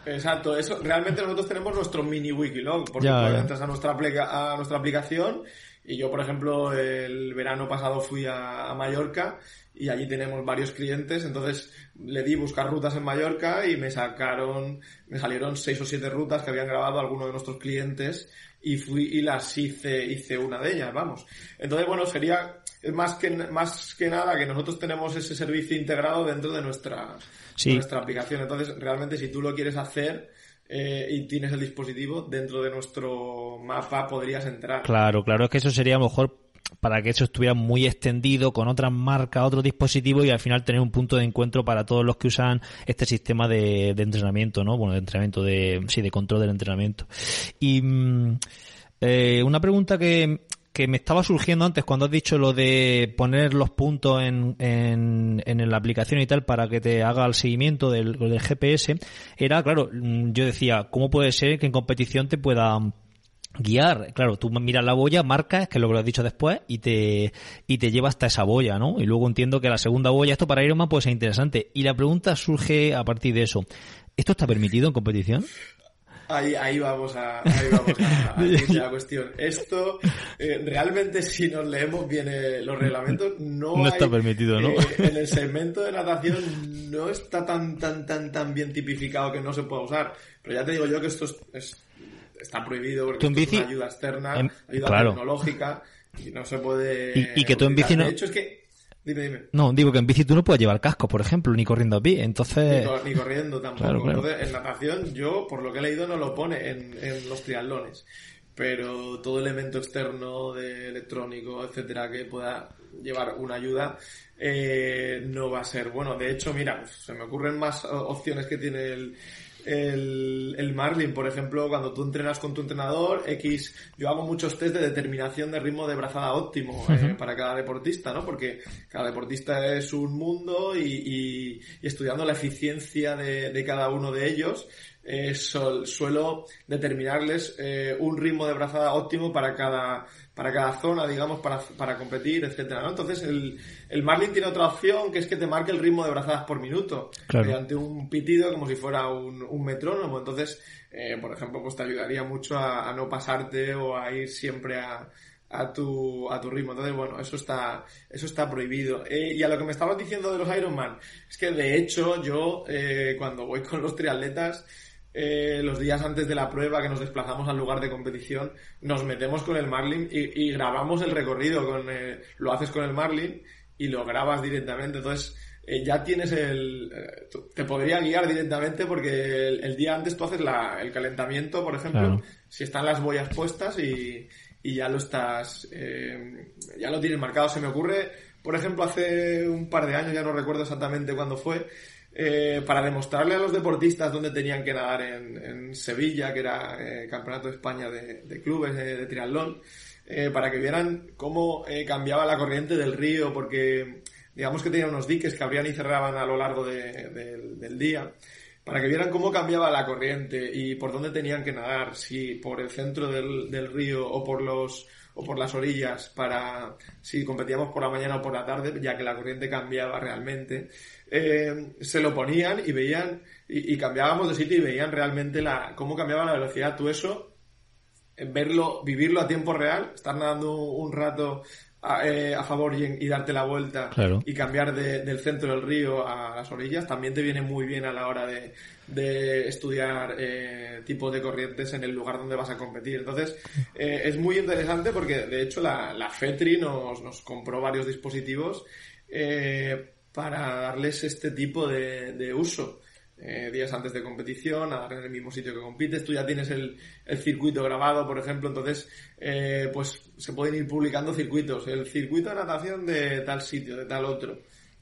Exacto, eso, realmente nosotros tenemos nuestro mini Wikiloc, porque ya, entras a nuestra, a nuestra aplicación y yo, por ejemplo, el verano pasado fui a Mallorca y allí tenemos varios clientes, entonces le di buscar rutas en Mallorca y me sacaron, me salieron seis o siete rutas que habían grabado algunos de nuestros clientes y fui y las hice, hice una de ellas, vamos. Entonces, bueno, sería más que, más que nada que nosotros tenemos ese servicio integrado dentro de nuestra, nuestra aplicación. Entonces, realmente si tú lo quieres hacer, eh, y tienes el dispositivo, dentro de nuestro mapa podrías entrar. Claro, claro, es que eso sería mejor para que eso estuviera muy extendido con otras marcas, otros dispositivos y al final tener un punto de encuentro para todos los que usan este sistema de, entrenamiento, ¿no? Bueno, de entrenamiento, de, sí, de control del entrenamiento. Y mm, eh, una pregunta que, que me estaba surgiendo antes cuando has dicho lo de poner los puntos en, en, en la aplicación y tal para que te haga el seguimiento del, del GPS, era, claro, mm, yo decía, ¿cómo puede ser que en competición te pueda guiar. Claro, tú miras la boya, marcas, que es lo que lo has dicho después, y te, y te lleva hasta esa boya, ¿no? Y luego entiendo que la segunda boya, esto para Ironman puede ser interesante. Y la pregunta surge a partir de eso. ¿Esto está permitido en competición? Ahí, ahí vamos a, ahí vamos a, la cuestión. Esto, eh, realmente, si nos leemos bien eh, los reglamentos, no, no está permitido, ¿no? Eh, en el segmento de natación no está tan, tan, tan, tan bien tipificado que no se pueda usar. Pero ya te digo yo que esto es está prohibido porque es una ayuda externa, ayuda tecnológica y no se puede. Y, que tú en bici no. De hecho, es que. Dime, dime. No, digo que en bici tú no puedes llevar casco, por ejemplo, ni corriendo a pie, entonces... Ni, corriendo tampoco. Entonces, en natación, yo, por lo que he leído, no lo pone en, en los triatlones. Pero todo elemento externo de electrónico, etcétera, que pueda llevar una ayuda, eh, no va a ser bueno. De hecho, mira, se me ocurren más opciones que tiene el, el, el Marlin, por ejemplo, cuando tú entrenas con tu entrenador, X, yo hago muchos test de determinación de ritmo de brazada óptimo eh, para cada deportista, ¿no? Porque cada deportista es un mundo y, y, estudiando la eficiencia de, de cada uno de ellos, eh, suelo determinarles eh, un ritmo de brazada óptimo para cada, para cada zona, digamos, para, para competir, etcétera, ¿no? Entonces el, el Marlin tiene otra opción que es que te marque el ritmo de brazadas por minuto mediante un pitido como si fuera un, un metrónomo. Entonces, eh, por ejemplo, pues te ayudaría mucho a, no pasarte o a ir siempre a, a tu, a tu ritmo. Entonces, bueno, eso está, eso está prohibido. Eh, y a lo que me estabas diciendo de los Ironman, es que de hecho yo, eh, cuando voy con los triatletas, eh, los días antes de la prueba que nos desplazamos al lugar de competición, nos metemos con el Marlin y, grabamos el recorrido. Con, eh, lo haces con el Marlin y lo grabas directamente. Entonces, eh, ya tienes el... te podría guiar directamente porque el, día antes tú haces la, el calentamiento, por ejemplo, si están las boyas puestas y, y ya lo estás... ya lo tienes marcado. Se me ocurre, por ejemplo, hace un par de años, ya no recuerdo exactamente cuándo fue, eh, para demostrarle a los deportistas dónde tenían que nadar en, Sevilla, que era eh, Campeonato de España de, clubes de, triatlón, eh, para que vieran cómo cambiaba la corriente del río, porque digamos que tenía unos diques que abrían y cerraban a lo largo del día, para que vieran cómo cambiaba la corriente y por dónde tenían que nadar, si por el centro del, del río o por los o por las orillas para si competíamos por la mañana o por la tarde, ya que la corriente cambiaba realmente. Eh, se lo ponían y veían, y, cambiábamos de sitio y veían realmente la, cómo cambiaba la velocidad. Tú eso, verlo, vivirlo a tiempo real, estar nadando un rato a, eh, a favor y, y, darte la vuelta Claro. y cambiar de- del centro del río a las orillas, también te viene muy bien a la hora de, de estudiar eh, tipos de corrientes en el lugar donde vas a competir. Entonces, eh, es muy interesante porque, de hecho, la, la FETRI nos, nos compró varios dispositivos eh, para darles este tipo de, de uso. Eh, días antes de competición, en el mismo sitio que compites, tú ya tienes el, el circuito grabado, por ejemplo, entonces eh, pues se pueden ir publicando circuitos, el circuito de natación de tal sitio, de tal otro.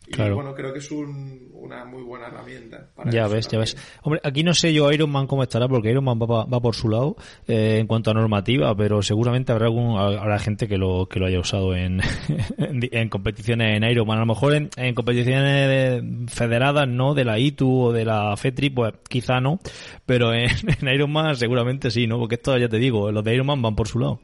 Y Claro. bueno, creo que es un- una muy buena herramienta. Para Ya ves, ya ves. Hombre, aquí no sé yo Ironman cómo estará, porque Ironman va, pa- va por su lado eh, en cuanto a normativa, pero seguramente habrá algún, habrá gente que lo, que lo haya usado en, en, competiciones en Ironman. A lo mejor en, en competiciones de- federadas, no, de la ITU o de la FETRI, pues quizá no, pero en, en Ironman seguramente sí, ¿no? Porque esto ya te digo, los de Ironman van por su lado.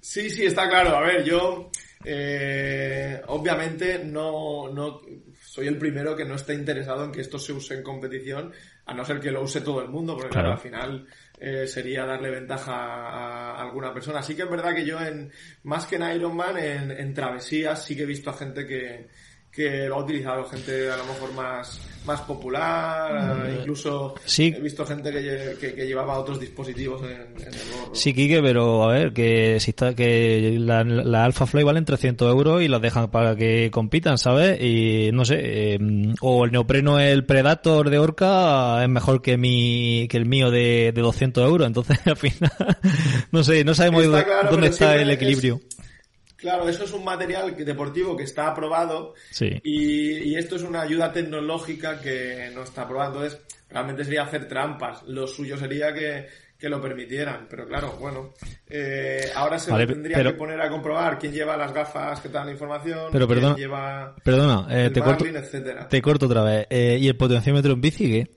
Sí, sí, está claro. A ver, yo eh, obviamente no, no soy el primero que no está interesado en que esto se use en competición, a no ser que lo use todo el mundo, porque Claro. claro, al final eh, sería darle ventaja a alguna persona. Sí que es verdad que yo en más que en Ironman, en, en travesías sí que he visto a gente que, que lo ha utilizado, gente a lo mejor más, más popular, eh, incluso sí. he visto gente que, que, que llevaba otros dispositivos en, en el gorro. Sí, Quique, pero a ver, que si está, que la, la Alpha Fly valen 300 euros y las dejan para que compitan, ¿sabes? Y no sé, eh, o el neopreno, el Predator de Orca es mejor que mi, que el mío de, de 200 euros, entonces al final, no sé, no sabemos Está dónde, claro, dónde está el es- equilibrio. Claro, eso es un material deportivo que está aprobado Sí. y, y esto es una ayuda tecnológica que no está aprobada. Entonces, realmente sería hacer trampas. Lo suyo sería que, que lo permitieran. Pero claro, bueno, eh, ahora se Vale, tendría pero- que poner a comprobar quién lleva las gafas que te dan la información, Pero quién perdona, lleva Perdona, eh, el te corto, etcétera. te corto otra vez. Eh, ¿Y el potenciómetro en bici qué?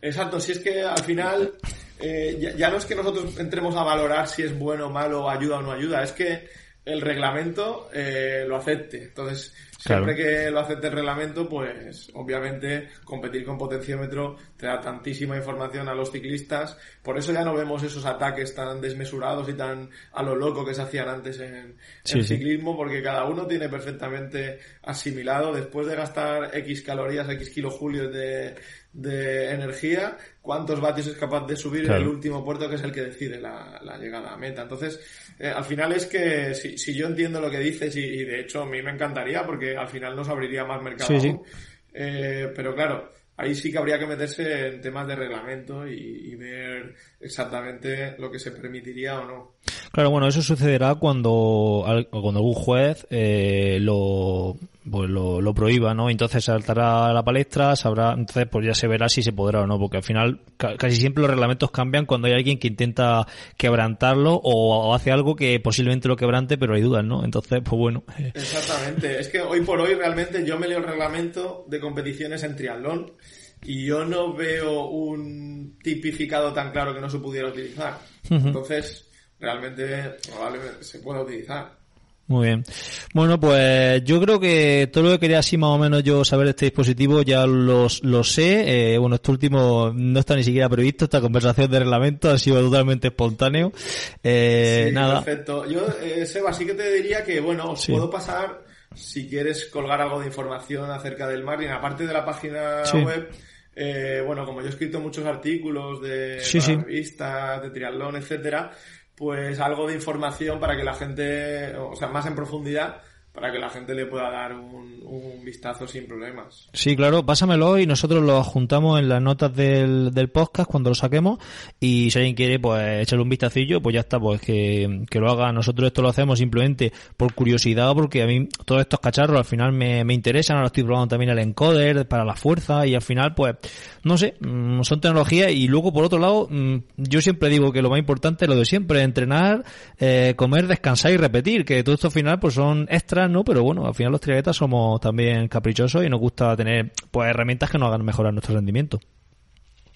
Exacto, si es que al final eh, ya, ya no es que nosotros entremos a valorar si es bueno o malo, ayuda o no ayuda, es que el reglamento eh, lo acepte. Entonces, siempre que lo acepte el reglamento, pues obviamente competir con potenciómetro te da tantísima información a los ciclistas. Por eso ya no vemos esos ataques tan desmesurados y tan a lo loco que se hacían antes en, Sí, en sí. ciclismo, porque cada uno tiene perfectamente asimilado, después de gastar X calorías, X kilojulios de, de energía, cuántos vatios es capaz de subir Claro. en el último puerto que es el que decide la, la llegada a meta. Entonces, eh, al final es que si, si yo entiendo lo que dices y, y de hecho a mí me encantaría porque al final nos abriría más mercado. Sí, sí. aún. Eh, pero claro, ahí sí que habría que meterse en temas de reglamento y, y ver exactamente lo que se permitiría o no. Claro, bueno, eso sucederá cuando, cuando algún juez eh, lo, pues lo, lo prohíba, ¿no? Entonces saltará a la palestra, sabrá, entonces pues ya se verá si se podrá o no, porque al final ca- casi siempre los reglamentos cambian cuando hay alguien que intenta quebrantarlo o, o hace algo que posiblemente lo quebrante, pero hay dudas, ¿no? Entonces, pues bueno, Exactamente. Es que hoy por hoy realmente yo me leo el reglamento de competiciones en triatlón y yo no veo un tipificado tan claro que no se pudiera utilizar. Entonces, realmente probablemente se pueda utilizar. Muy bien. Bueno, pues yo creo que todo lo que quería así más o menos yo saber de este dispositivo ya los, lo sé. Eh, bueno, este último no está ni siquiera previsto, esta conversación de reglamento ha sido totalmente espontáneo. Eh, Sí, nada. Perfecto. Yo, eh, Seba, sí que te diría que, bueno, os Sí. puedo pasar, si quieres colgar algo de información acerca del Marlin, aparte de la página Sí. web, eh, bueno, como yo he escrito muchos artículos de sí. revistas, de triatlón, etcétera, pues algo de información para que la gente, o sea, más en profundidad, para que la gente le pueda dar un, vistazo sin problemas. Sí, claro, pásamelo y nosotros lo juntamos en las notas del, del podcast cuando lo saquemos y si alguien quiere pues echarle un vistacillo, pues ya está, pues que, que lo haga. Nosotros esto lo hacemos simplemente por curiosidad porque a mí todos estos cacharros al final me, me interesan, ahora estoy probando también el encoder para la fuerza y al final pues no sé, mm, son tecnologías y luego por otro lado mm, yo siempre digo que lo más importante es lo de siempre, entrenar, eh, comer, descansar y repetir, que todo esto al final pues son extras, ¿no? Pero bueno, al final los triatletas somos también caprichosos y nos gusta tener pues herramientas que nos hagan mejorar nuestro rendimiento.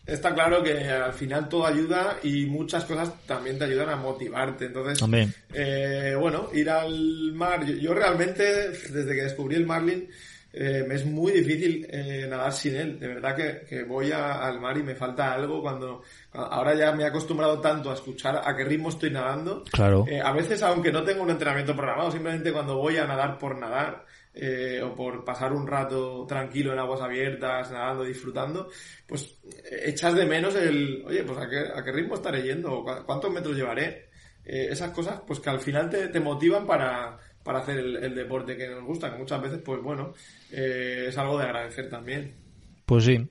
Está claro que al final todo ayuda y muchas cosas también te ayudan a motivarte. Entonces, También. eh, bueno, ir al mar. Yo, yo realmente, desde que descubrí el Marlin, eh, es muy difícil eh, nadar sin él. De verdad que, que voy a- al mar y me falta algo cuando, ahora ya me he acostumbrado tanto a escuchar a qué ritmo estoy nadando. Claro. Eh, a veces, aunque no tengo un entrenamiento programado, simplemente cuando voy a nadar por nadar, eh, o por pasar un rato tranquilo en aguas abiertas, nadando, disfrutando, pues eh, echas de menos el, oye, pues a qué, a qué ritmo estaré yendo, cuántos metros llevaré. Eh, esas cosas, pues que al final te, te motivan para, para hacer el, el deporte que nos gusta, que muchas veces, pues bueno, eh, es algo de agradecer también. Pues sí,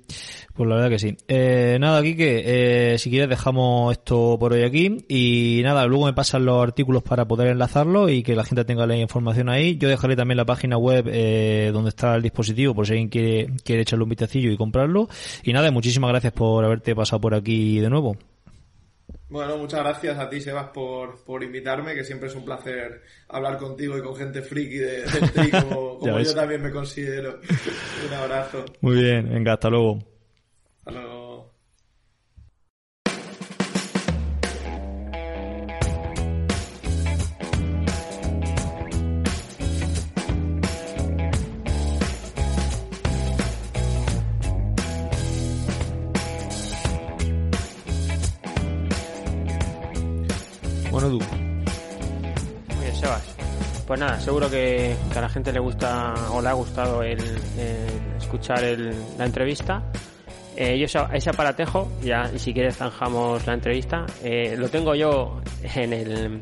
pues la verdad que sí. Eh, nada, aquí que si quieres dejamos esto por hoy aquí y nada, luego me pasan los artículos para poder enlazarlo y que la gente tenga la información ahí. Yo dejaré también la página web eh, donde está el dispositivo por si alguien quiere, quiere echarle un vistacillo y comprarlo. Y nada, muchísimas gracias por haberte pasado por aquí de nuevo. Bueno, muchas gracias a ti, Sebas, por, por invitarme, que siempre es un placer hablar contigo y con gente friki de, del tri, como, como yo también me considero. Un abrazo. Muy bien, venga, hasta luego. Hasta luego. Muy bien, Sebas. Pues nada, seguro que, que a la gente le gusta o le ha gustado el, el escuchar el- la entrevista. Eh, yo ese, aparatejo, ya y si quieres zanjamos la entrevista, eh, lo tengo yo en el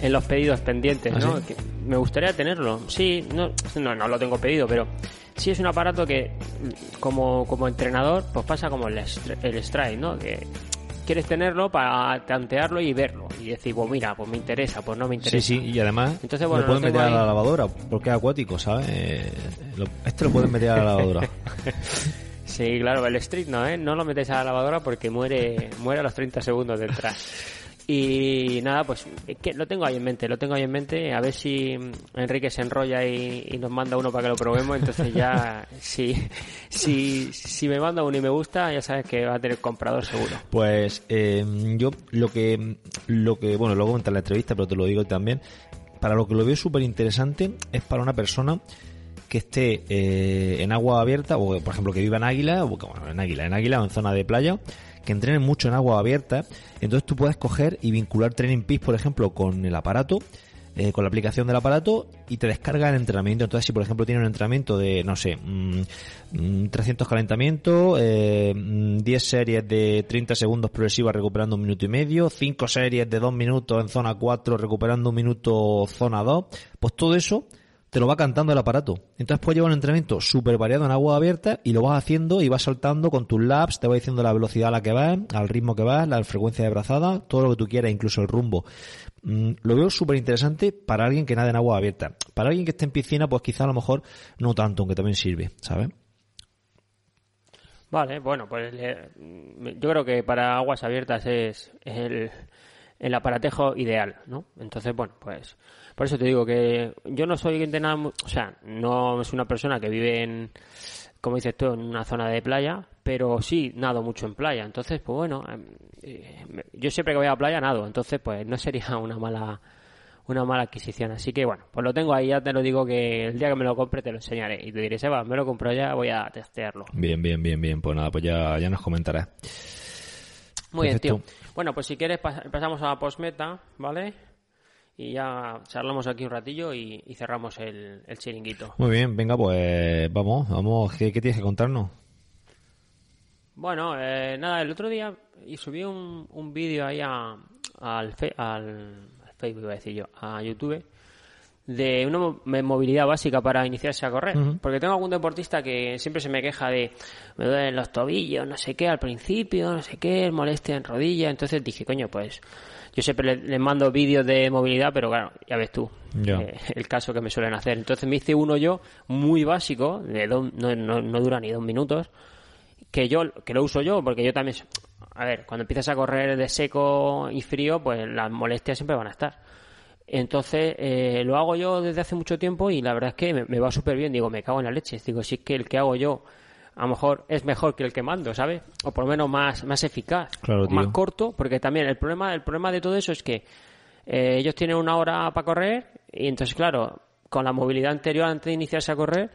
en los pedidos pendientes, ¿Ah, ¿no? sí? Que me gustaría tenerlo. Sí, no, no, no lo tengo pedido, pero sí es un aparato que como, como entrenador, pues pasa como el, el strike, ¿no? Que quieres tenerlo para tantearlo y verlo y decir, pues mira, pues me interesa, pues no me Sí, interesa. sí, y además Entonces, bueno, lo pueden meter a la lavadora porque es acuático, ¿sabes? Eh, lo- este lo pueden meter a la lavadora. Sí, claro, el street no, ¿eh? No lo metes a la lavadora porque muere, muere a los 30 segundos de entrar. Y nada, pues es que lo tengo ahí en mente, lo tengo ahí en mente. A ver si Enrique se enrolla y, y nos manda uno para que lo probemos. Entonces ya, si, si, si me manda uno y me gusta, ya sabes que va a tener comprador seguro. Pues eh, yo lo que, lo que, bueno, lo comentar en la entrevista, pero te lo digo también, para lo que lo veo súper interesante es para una persona que esté eh, en agua abierta, o por ejemplo que viva en Águila, o bueno, en Águila, en Águila o en zona de playa, que entrenen mucho en agua abierta, entonces tú puedes coger y vincular Training Peaks, por ejemplo, con el aparato, eh, con la aplicación del aparato y te descarga el entrenamiento. Entonces, si por ejemplo tiene un entrenamiento de, no sé, mm, mm, 300 calentamientos, eh, mm, 10 series de 30 segundos progresivas recuperando un minuto y medio, 5 series de 2 minutos en zona 4 recuperando un minuto zona 2, pues todo eso te lo va cantando el aparato. Entonces puedes llevar un entrenamiento súper variado en agua abierta y lo vas haciendo y vas saltando con tus laps, te va diciendo la velocidad a la que vas, al ritmo que vas, la frecuencia de brazada, todo lo que tú quieras, incluso el rumbo. Mm, lo veo súper interesante para alguien que nada en agua abierta. Para alguien que esté en piscina, pues quizá a lo mejor no tanto, aunque también sirve, ¿sabes? Vale, bueno, pues eh, yo creo que para aguas abiertas es el, el aparatejo ideal, ¿no? Entonces, bueno, pues por eso te digo que yo no soy de nada, o sea, no es una persona que vive en, como dices tú, en una zona de playa, pero sí nado mucho en playa. Entonces, pues bueno, em, eh, yo siempre que voy a la playa nado, entonces pues no sería una mala una mala adquisición. Así que bueno, pues lo tengo ahí, ya te lo digo que el día que me lo compre te lo enseñaré. Y te diré, Seba, me lo compro ya, voy a testearlo. Bien, bien, bien, bien. Pues nada, pues ya, ya nos comentarás. Muy bien, tío. Bueno, pues si quieres pas- pasamos a la postmeta, ¿vale? Y ya charlamos aquí un ratillo y, y cerramos el, el chiringuito. Muy bien, venga, pues vamos, vamos. ¿Qué, qué tienes que contarnos? Bueno, eh, nada, el otro día y subí un, un vídeo ahí a- al, fe- al, Facebook, iba a decir yo, a YouTube, de una mo- movilidad básica para iniciarse a correr. Porque tengo algún deportista que siempre se me queja de me duelen los tobillos, no sé qué, al principio, no sé qué, molestia en rodilla. Entonces dije, coño, pues yo siempre le- les mando vídeos de movilidad, pero claro, ya ves tú eh, el caso que me suelen hacer. Entonces me hice uno yo muy básico, de dos- no, no, no dura ni dos minutos, que yo que lo uso yo porque yo también a ver cuando empiezas a correr de seco y frío pues las molestias siempre van a estar. Entonces eh, lo hago yo desde hace mucho tiempo y la verdad es que me, me va súper bien. Digo me cago en la leche digo si es que el que hago yo a lo mejor es mejor que el que mando ¿sabes? o por lo menos más más eficaz Claro, o más tío. corto porque también el problema el problema de todo eso es que eh, ellos tienen una hora para correr y entonces claro con la movilidad anterior antes de iniciarse a correr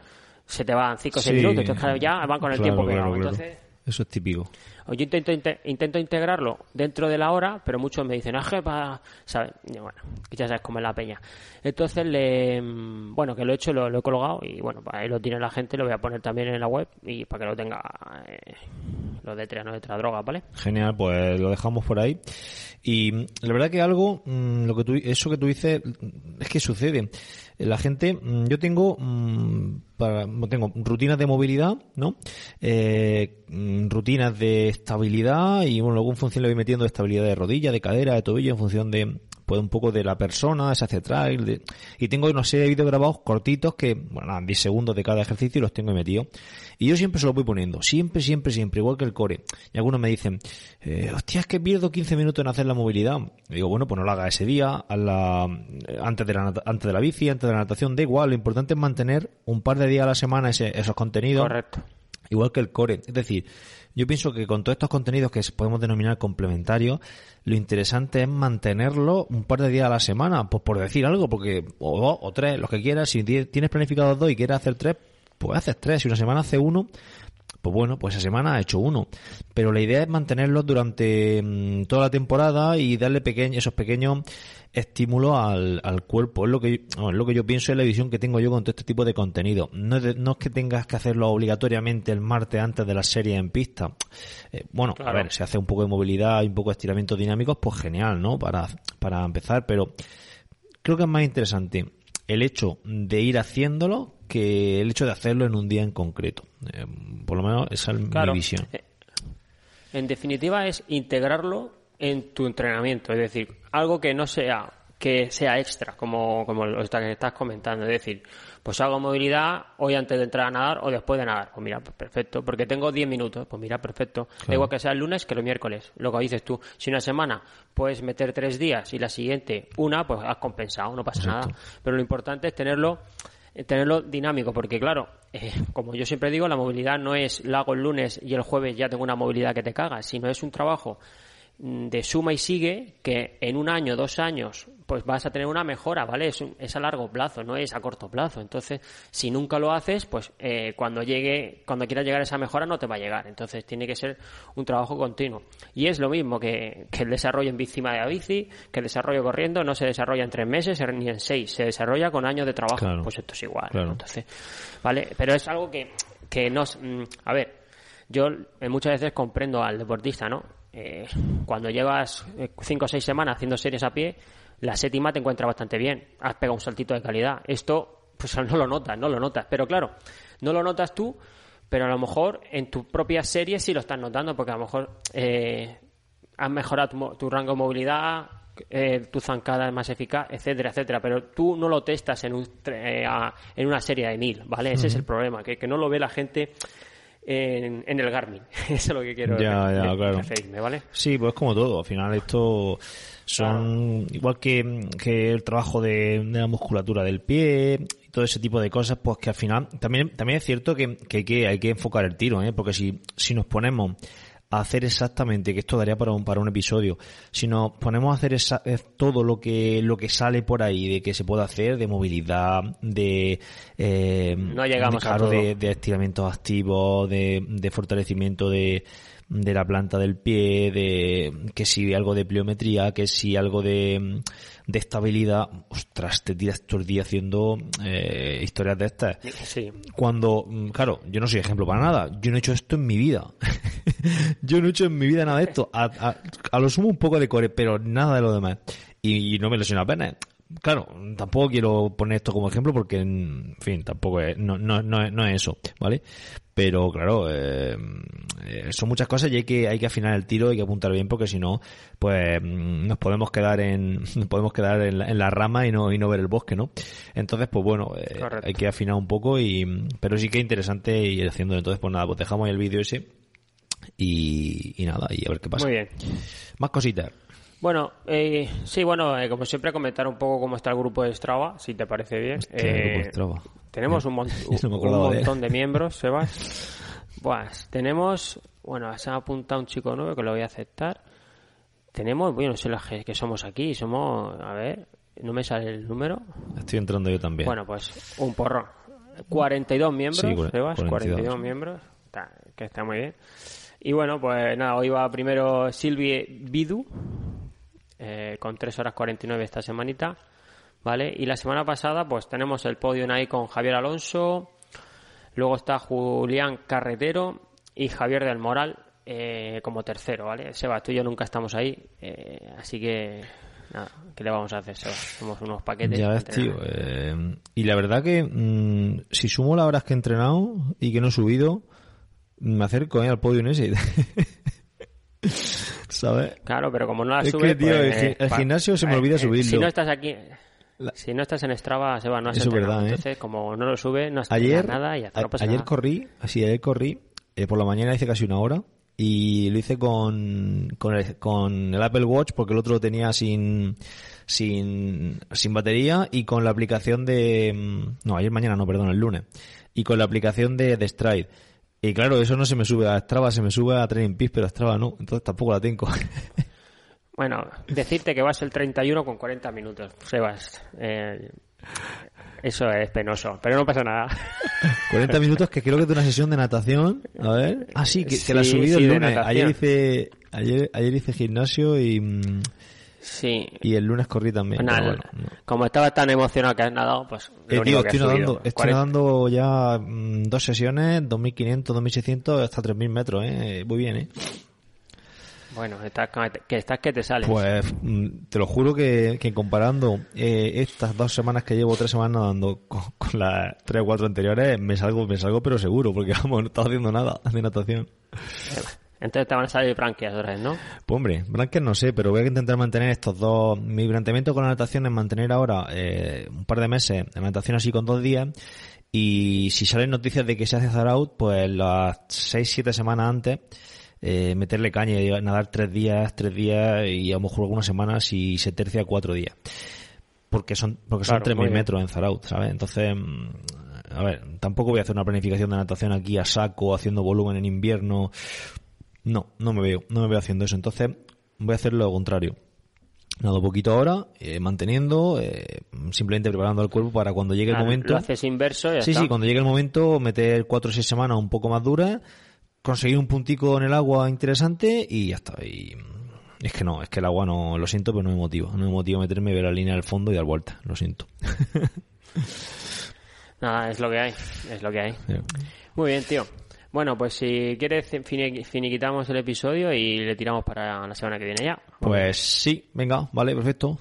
se te van 5 o 6 Sí. minutos, entonces claro, ya van con el Claro, tiempo pegado. claro. Entonces, Eso es típico. yo intento, inte- intento integrarlo dentro de la hora, pero muchos me dicen, ah, para, ¿sabes? Bueno, ya sabes cómo es la peña. Entonces, le, mm, bueno, que lo he hecho, lo, he colgado y bueno, para ahí lo tiene la gente, lo voy a poner también en la web y para que lo tenga eh, lo de triano de droga, ¿vale? Genial, pues lo dejamos por ahí. Y mm, la verdad que algo, mm, lo que tú, eso que tú dices, mm, es que sucede. La gente, yo tengo, para, tengo rutinas de movilidad, ¿no? Eh, rutinas de estabilidad y bueno, luego función le voy metiendo de estabilidad de rodilla, de cadera, de tobillo, en función de, pues un poco de la persona, se hace trail, de- y tengo una serie de vídeos grabados cortitos que, bueno, nada, 10 segundos de cada ejercicio y los tengo metidos. Y yo siempre se los voy poniendo, siempre, siempre, siempre, igual que el core. Y algunos me dicen, eh, hostia, es que pierdo 15 minutos en hacer la movilidad. Y digo, bueno, pues no lo haga ese día, hazla, eh, antes de la, antes de la bici, antes de la natación, da igual, lo importante es mantener un par de días a la semana ese- esos contenidos. Correcto. Igual que el core. Es decir, yo pienso que con todos estos contenidos que podemos denominar complementarios, lo interesante es mantenerlo un par de días a la semana, pues por decir algo, porque, o dos, o tres, los que quieras, si ti- tienes planificado dos y quieres hacer tres, pues haces tres. Si una semana hace uno, pues bueno, pues esa semana ha hecho uno. Pero la idea es mantenerlos durante mm, toda la temporada y darle pequeños, esos pequeños estímulos al, al cuerpo. Es lo que, yo- es lo que yo pienso es la visión que tengo yo con todo este tipo de contenido. No es, de- no es que tengas que hacerlo obligatoriamente el martes antes de la serie en pista. Eh, bueno, Claro. a ver, si hace un poco de movilidad y un poco de estiramientos dinámicos, pues genial, ¿no? Para, para empezar, pero creo que es más interesante el hecho de ir haciéndolo que el hecho de hacerlo en un día en concreto. Eh, por lo menos esa es Claro. mi visión. Eh, En definitiva es integrarlo en tu entrenamiento, es decir, algo que no sea que sea extra, como, como lo está- que estás comentando, es decir, pues hago movilidad hoy antes de entrar a nadar o después de nadar, pues mira, pues perfecto, porque tengo 10 minutos, pues mira, perfecto, da igual que sea el lunes que el miércoles, lo que dices tú, si una semana puedes meter tres días y la siguiente una, pues has compensado, no pasa Exacto. nada, pero lo importante es tenerlo tenerlo dinámico, porque claro, eh, como yo siempre digo, la movilidad no es la hago el lunes y el jueves ya tengo una movilidad que te cagas, sino es un trabajo de suma y sigue que en un año, dos años, pues vas a tener una mejora, ¿vale? Es, un- es a largo plazo, no es a corto plazo. Entonces, si nunca lo haces, pues eh, cuando llegue, cuando quieras llegar a esa mejora no te va a llegar. Entonces, tiene que ser un trabajo continuo. Y es lo mismo que, que el desarrollo en encima de la bici, que el desarrollo corriendo no se desarrolla en tres meses ni en seis, se desarrolla con años de trabajo. Claro. Pues esto es igual. Claro. ¿no? Entonces, ¿vale? Pero es algo que, que nos, mm, a ver, yo eh, muchas veces comprendo al deportista, ¿no? Eh, cuando llevas eh, cinco o seis semanas haciendo series a pie, la séptima te encuentra bastante bien. Has pegado un saltito de calidad. Esto, pues no lo notas, no lo notas. Pero claro, no lo notas tú, pero a lo mejor en tu propia serie sí lo estás notando, porque a lo mejor eh, has mejorado tu, tu rango de movilidad, eh, tu zancada es más eficaz, etcétera, etcétera. Pero tú no lo testas en, un, eh, a- en una serie de mil, ¿vale?Ese es el problema, que, que no lo ve la gente en, en el Garmin. Eso es lo que quiero Ya, ya, re- claro. referirme, ¿vale? Sí, pues como todo. Al final esto son igual que, que el trabajo de, de la musculatura del pie y todo ese tipo de cosas, pues que al final también también es cierto que, que hay que hay que enfocar el tiro, ¿eh? porque si si nos ponemos a hacer exactamente, que esto daría para un, para un episodio, si nos ponemos a hacer esa- eh, todo lo que lo que sale por ahí de que se puede hacer, de movilidad, de eh, No llegamos de, a claro, todo. de, de estiramientos activos, de, de fortalecimiento de, de la planta del pie, de que si algo de pliometría, que si algo de, de estabilidad, ostras, te tiras todo el día haciendo eh, historias de estas. Sí. Cuando, mm, claro, yo no soy ejemplo para nada, yo no he hecho esto en mi vida. yo no he hecho en mi vida nada de esto. A, a- a lo sumo un poco de core, pero nada de lo demás. Y, y no me lesiono apenas. Claro, tampoco quiero poner esto como ejemplo porque, en fin, tampoco es, no, no, no, es, no es eso, ¿vale? Pero claro, eh, son muchas cosas y hay que, hay que afinar el tiro, hay que apuntar bien porque si no, pues mm, nos podemos quedar en, nos podemos quedar en la, en la rama y no, y no ver el bosque, ¿no? Entonces, pues bueno, eh, hay que afinar un poco y, pero sí que es interesante ir haciendo. Entonces, pues nada, pues dejamos ahí el vídeo ese y, y nada, y a ver qué pasa. Muy bien. Más cositas. Bueno, eh, sí, bueno, eh, como siempre comentar un poco cómo está el grupo de Strava, si te parece bien. Hostia, el grupo de Eh, Strava. Tenemos un, mon- No un montón de miembros, Sebas. Pues tenemos, bueno, se ha apuntado un chico nuevo que lo voy a aceptar. Tenemos, bueno, no sé las que somos aquí, somos, a ver, no me sale el número. Estoy entrando yo también. Bueno, pues un porrón. 42 miembros, Sí, Sebas, 42. 42 miembros, está- que está muy bien. Y bueno, pues nada, hoy va primero Silvie Bidu, eh, con 3 horas 49 esta semanita, ¿vale? Y la semana pasada, pues tenemos el podio ahí con Javier Alonso, luego está Julián Carretero y Javier del Moral eh, como tercero, ¿vale? Sebas, tú y yo nunca estamos ahí, eh, así que nada, ¿qué le vamos a hacer, Sebas? Somos unos paquetes. Ya ves, tío. y la verdad que mm, si sumo las horas que he entrenado y que no he subido, me acerco al podio en ese. ¿Sabes? Claro, pero como no la Es subes, que, tío, pues, el el pa- gimnasio se me eh, olvida eh, subirlo. Si no estás aquí, La- si no estás en Strava, Seba, no has Eso verdad, ¿eh? Entonces, como no lo subes, no has Ayer, nada y no pasa ayer nada. corrí, así, ayer corrí, eh, por la mañana hice casi una hora y lo hice con, con, el, con el Apple Watch porque el otro lo tenía sin, sin, sin batería y con la aplicación de, mm, no, ayer mañana no, perdón, el lunes, y con la aplicación de, de Stride. Y claro, eso no se me sube a Strava, se me sube a Training Peaks, pero a Strava no, entonces tampoco la tengo. Bueno, decirte que vas el 31 con 40 minutos, Sebas. Eh, eso es penoso, pero no pasa nada. 40 minutos que creo que es de una sesión de natación. A ver. Ah, sí, que, que la Sí, subí sí, el lunes. Ayer hice, ayer, ayer hice gimnasio y, mm, Sí. y el lunes corrí también. Bueno, no. Como estabas tan emocionado que has nadado, pues lo Eh, único tío, que has estoy subido, nadando, estoy 40. nadando ya mm, dos sesiones, 2500, 2600, hasta 3000 metros, eh. Muy bien, eh. Bueno, estás, que estás que te sales. Pues mm, te lo juro que, que comparando eh, estas dos semanas que llevo, tres semanas nadando con, con las tres o cuatro anteriores, me salgo, me salgo pero seguro, porque vamos, no estaba haciendo nada de natación. Entonces te van a salir branquias otra vez, ¿no? Pues hombre, Branques no sé, pero voy a intentar mantener estos dos. Mi planteamiento con la natación es mantener ahora eh, un par de meses de natación así con dos días. Y si salen noticias de que se hace Zaraut, pues las seis, siete semanas antes, eh, meterle caña y nadar tres días, tres días y a lo mejor algunas semanas y se tercia cuatro días. Porque son, porque son Claro, 3.000 muy bien. metros en Zaraut, ¿sabes? Entonces, mm, a ver, tampoco voy a hacer una planificación de natación aquí a saco, haciendo volumen en invierno. No, no me veo, no me veo haciendo eso. Entonces, voy a hacer lo contrario. Nado poquito ahora, eh, manteniendo, eh, simplemente preparando al cuerpo para cuando llegue el momento. Lo haces inverso y ya Sí, está. sí, cuando llegue el momento, meter cuatro o seis semanas un poco más duras, conseguir un puntico en el agua interesante y ya está. Y es que no, es que el agua no, lo siento, pero no me motiva. No me motiva meterme, ver la línea del fondo y dar vuelta. Lo siento. Nada, es lo que hay, es lo que hay. Muy bien, tío. Bueno, pues si quieres fini- finiquitamos el episodio y le tiramos para la semana que viene ya. Pues sí, venga, vale, perfecto.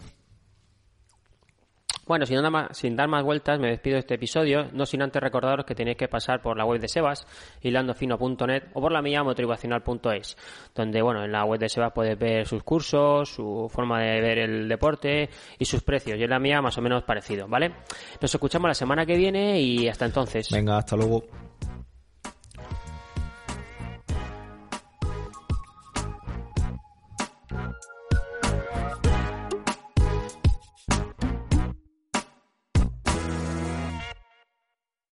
Bueno, sin, más- sin dar más vueltas, me despido de este episodio, no sin antes recordaros que tenéis que pasar por la web de Sebas, hilandofino.net o por la mía motivacional.es, donde, bueno, en la web de Sebas puedes ver sus cursos, su forma de ver el deporte y sus precios. Y en la mía más o menos parecido, ¿vale? Nos escuchamos la semana que viene y hasta entonces. Venga, hasta luego.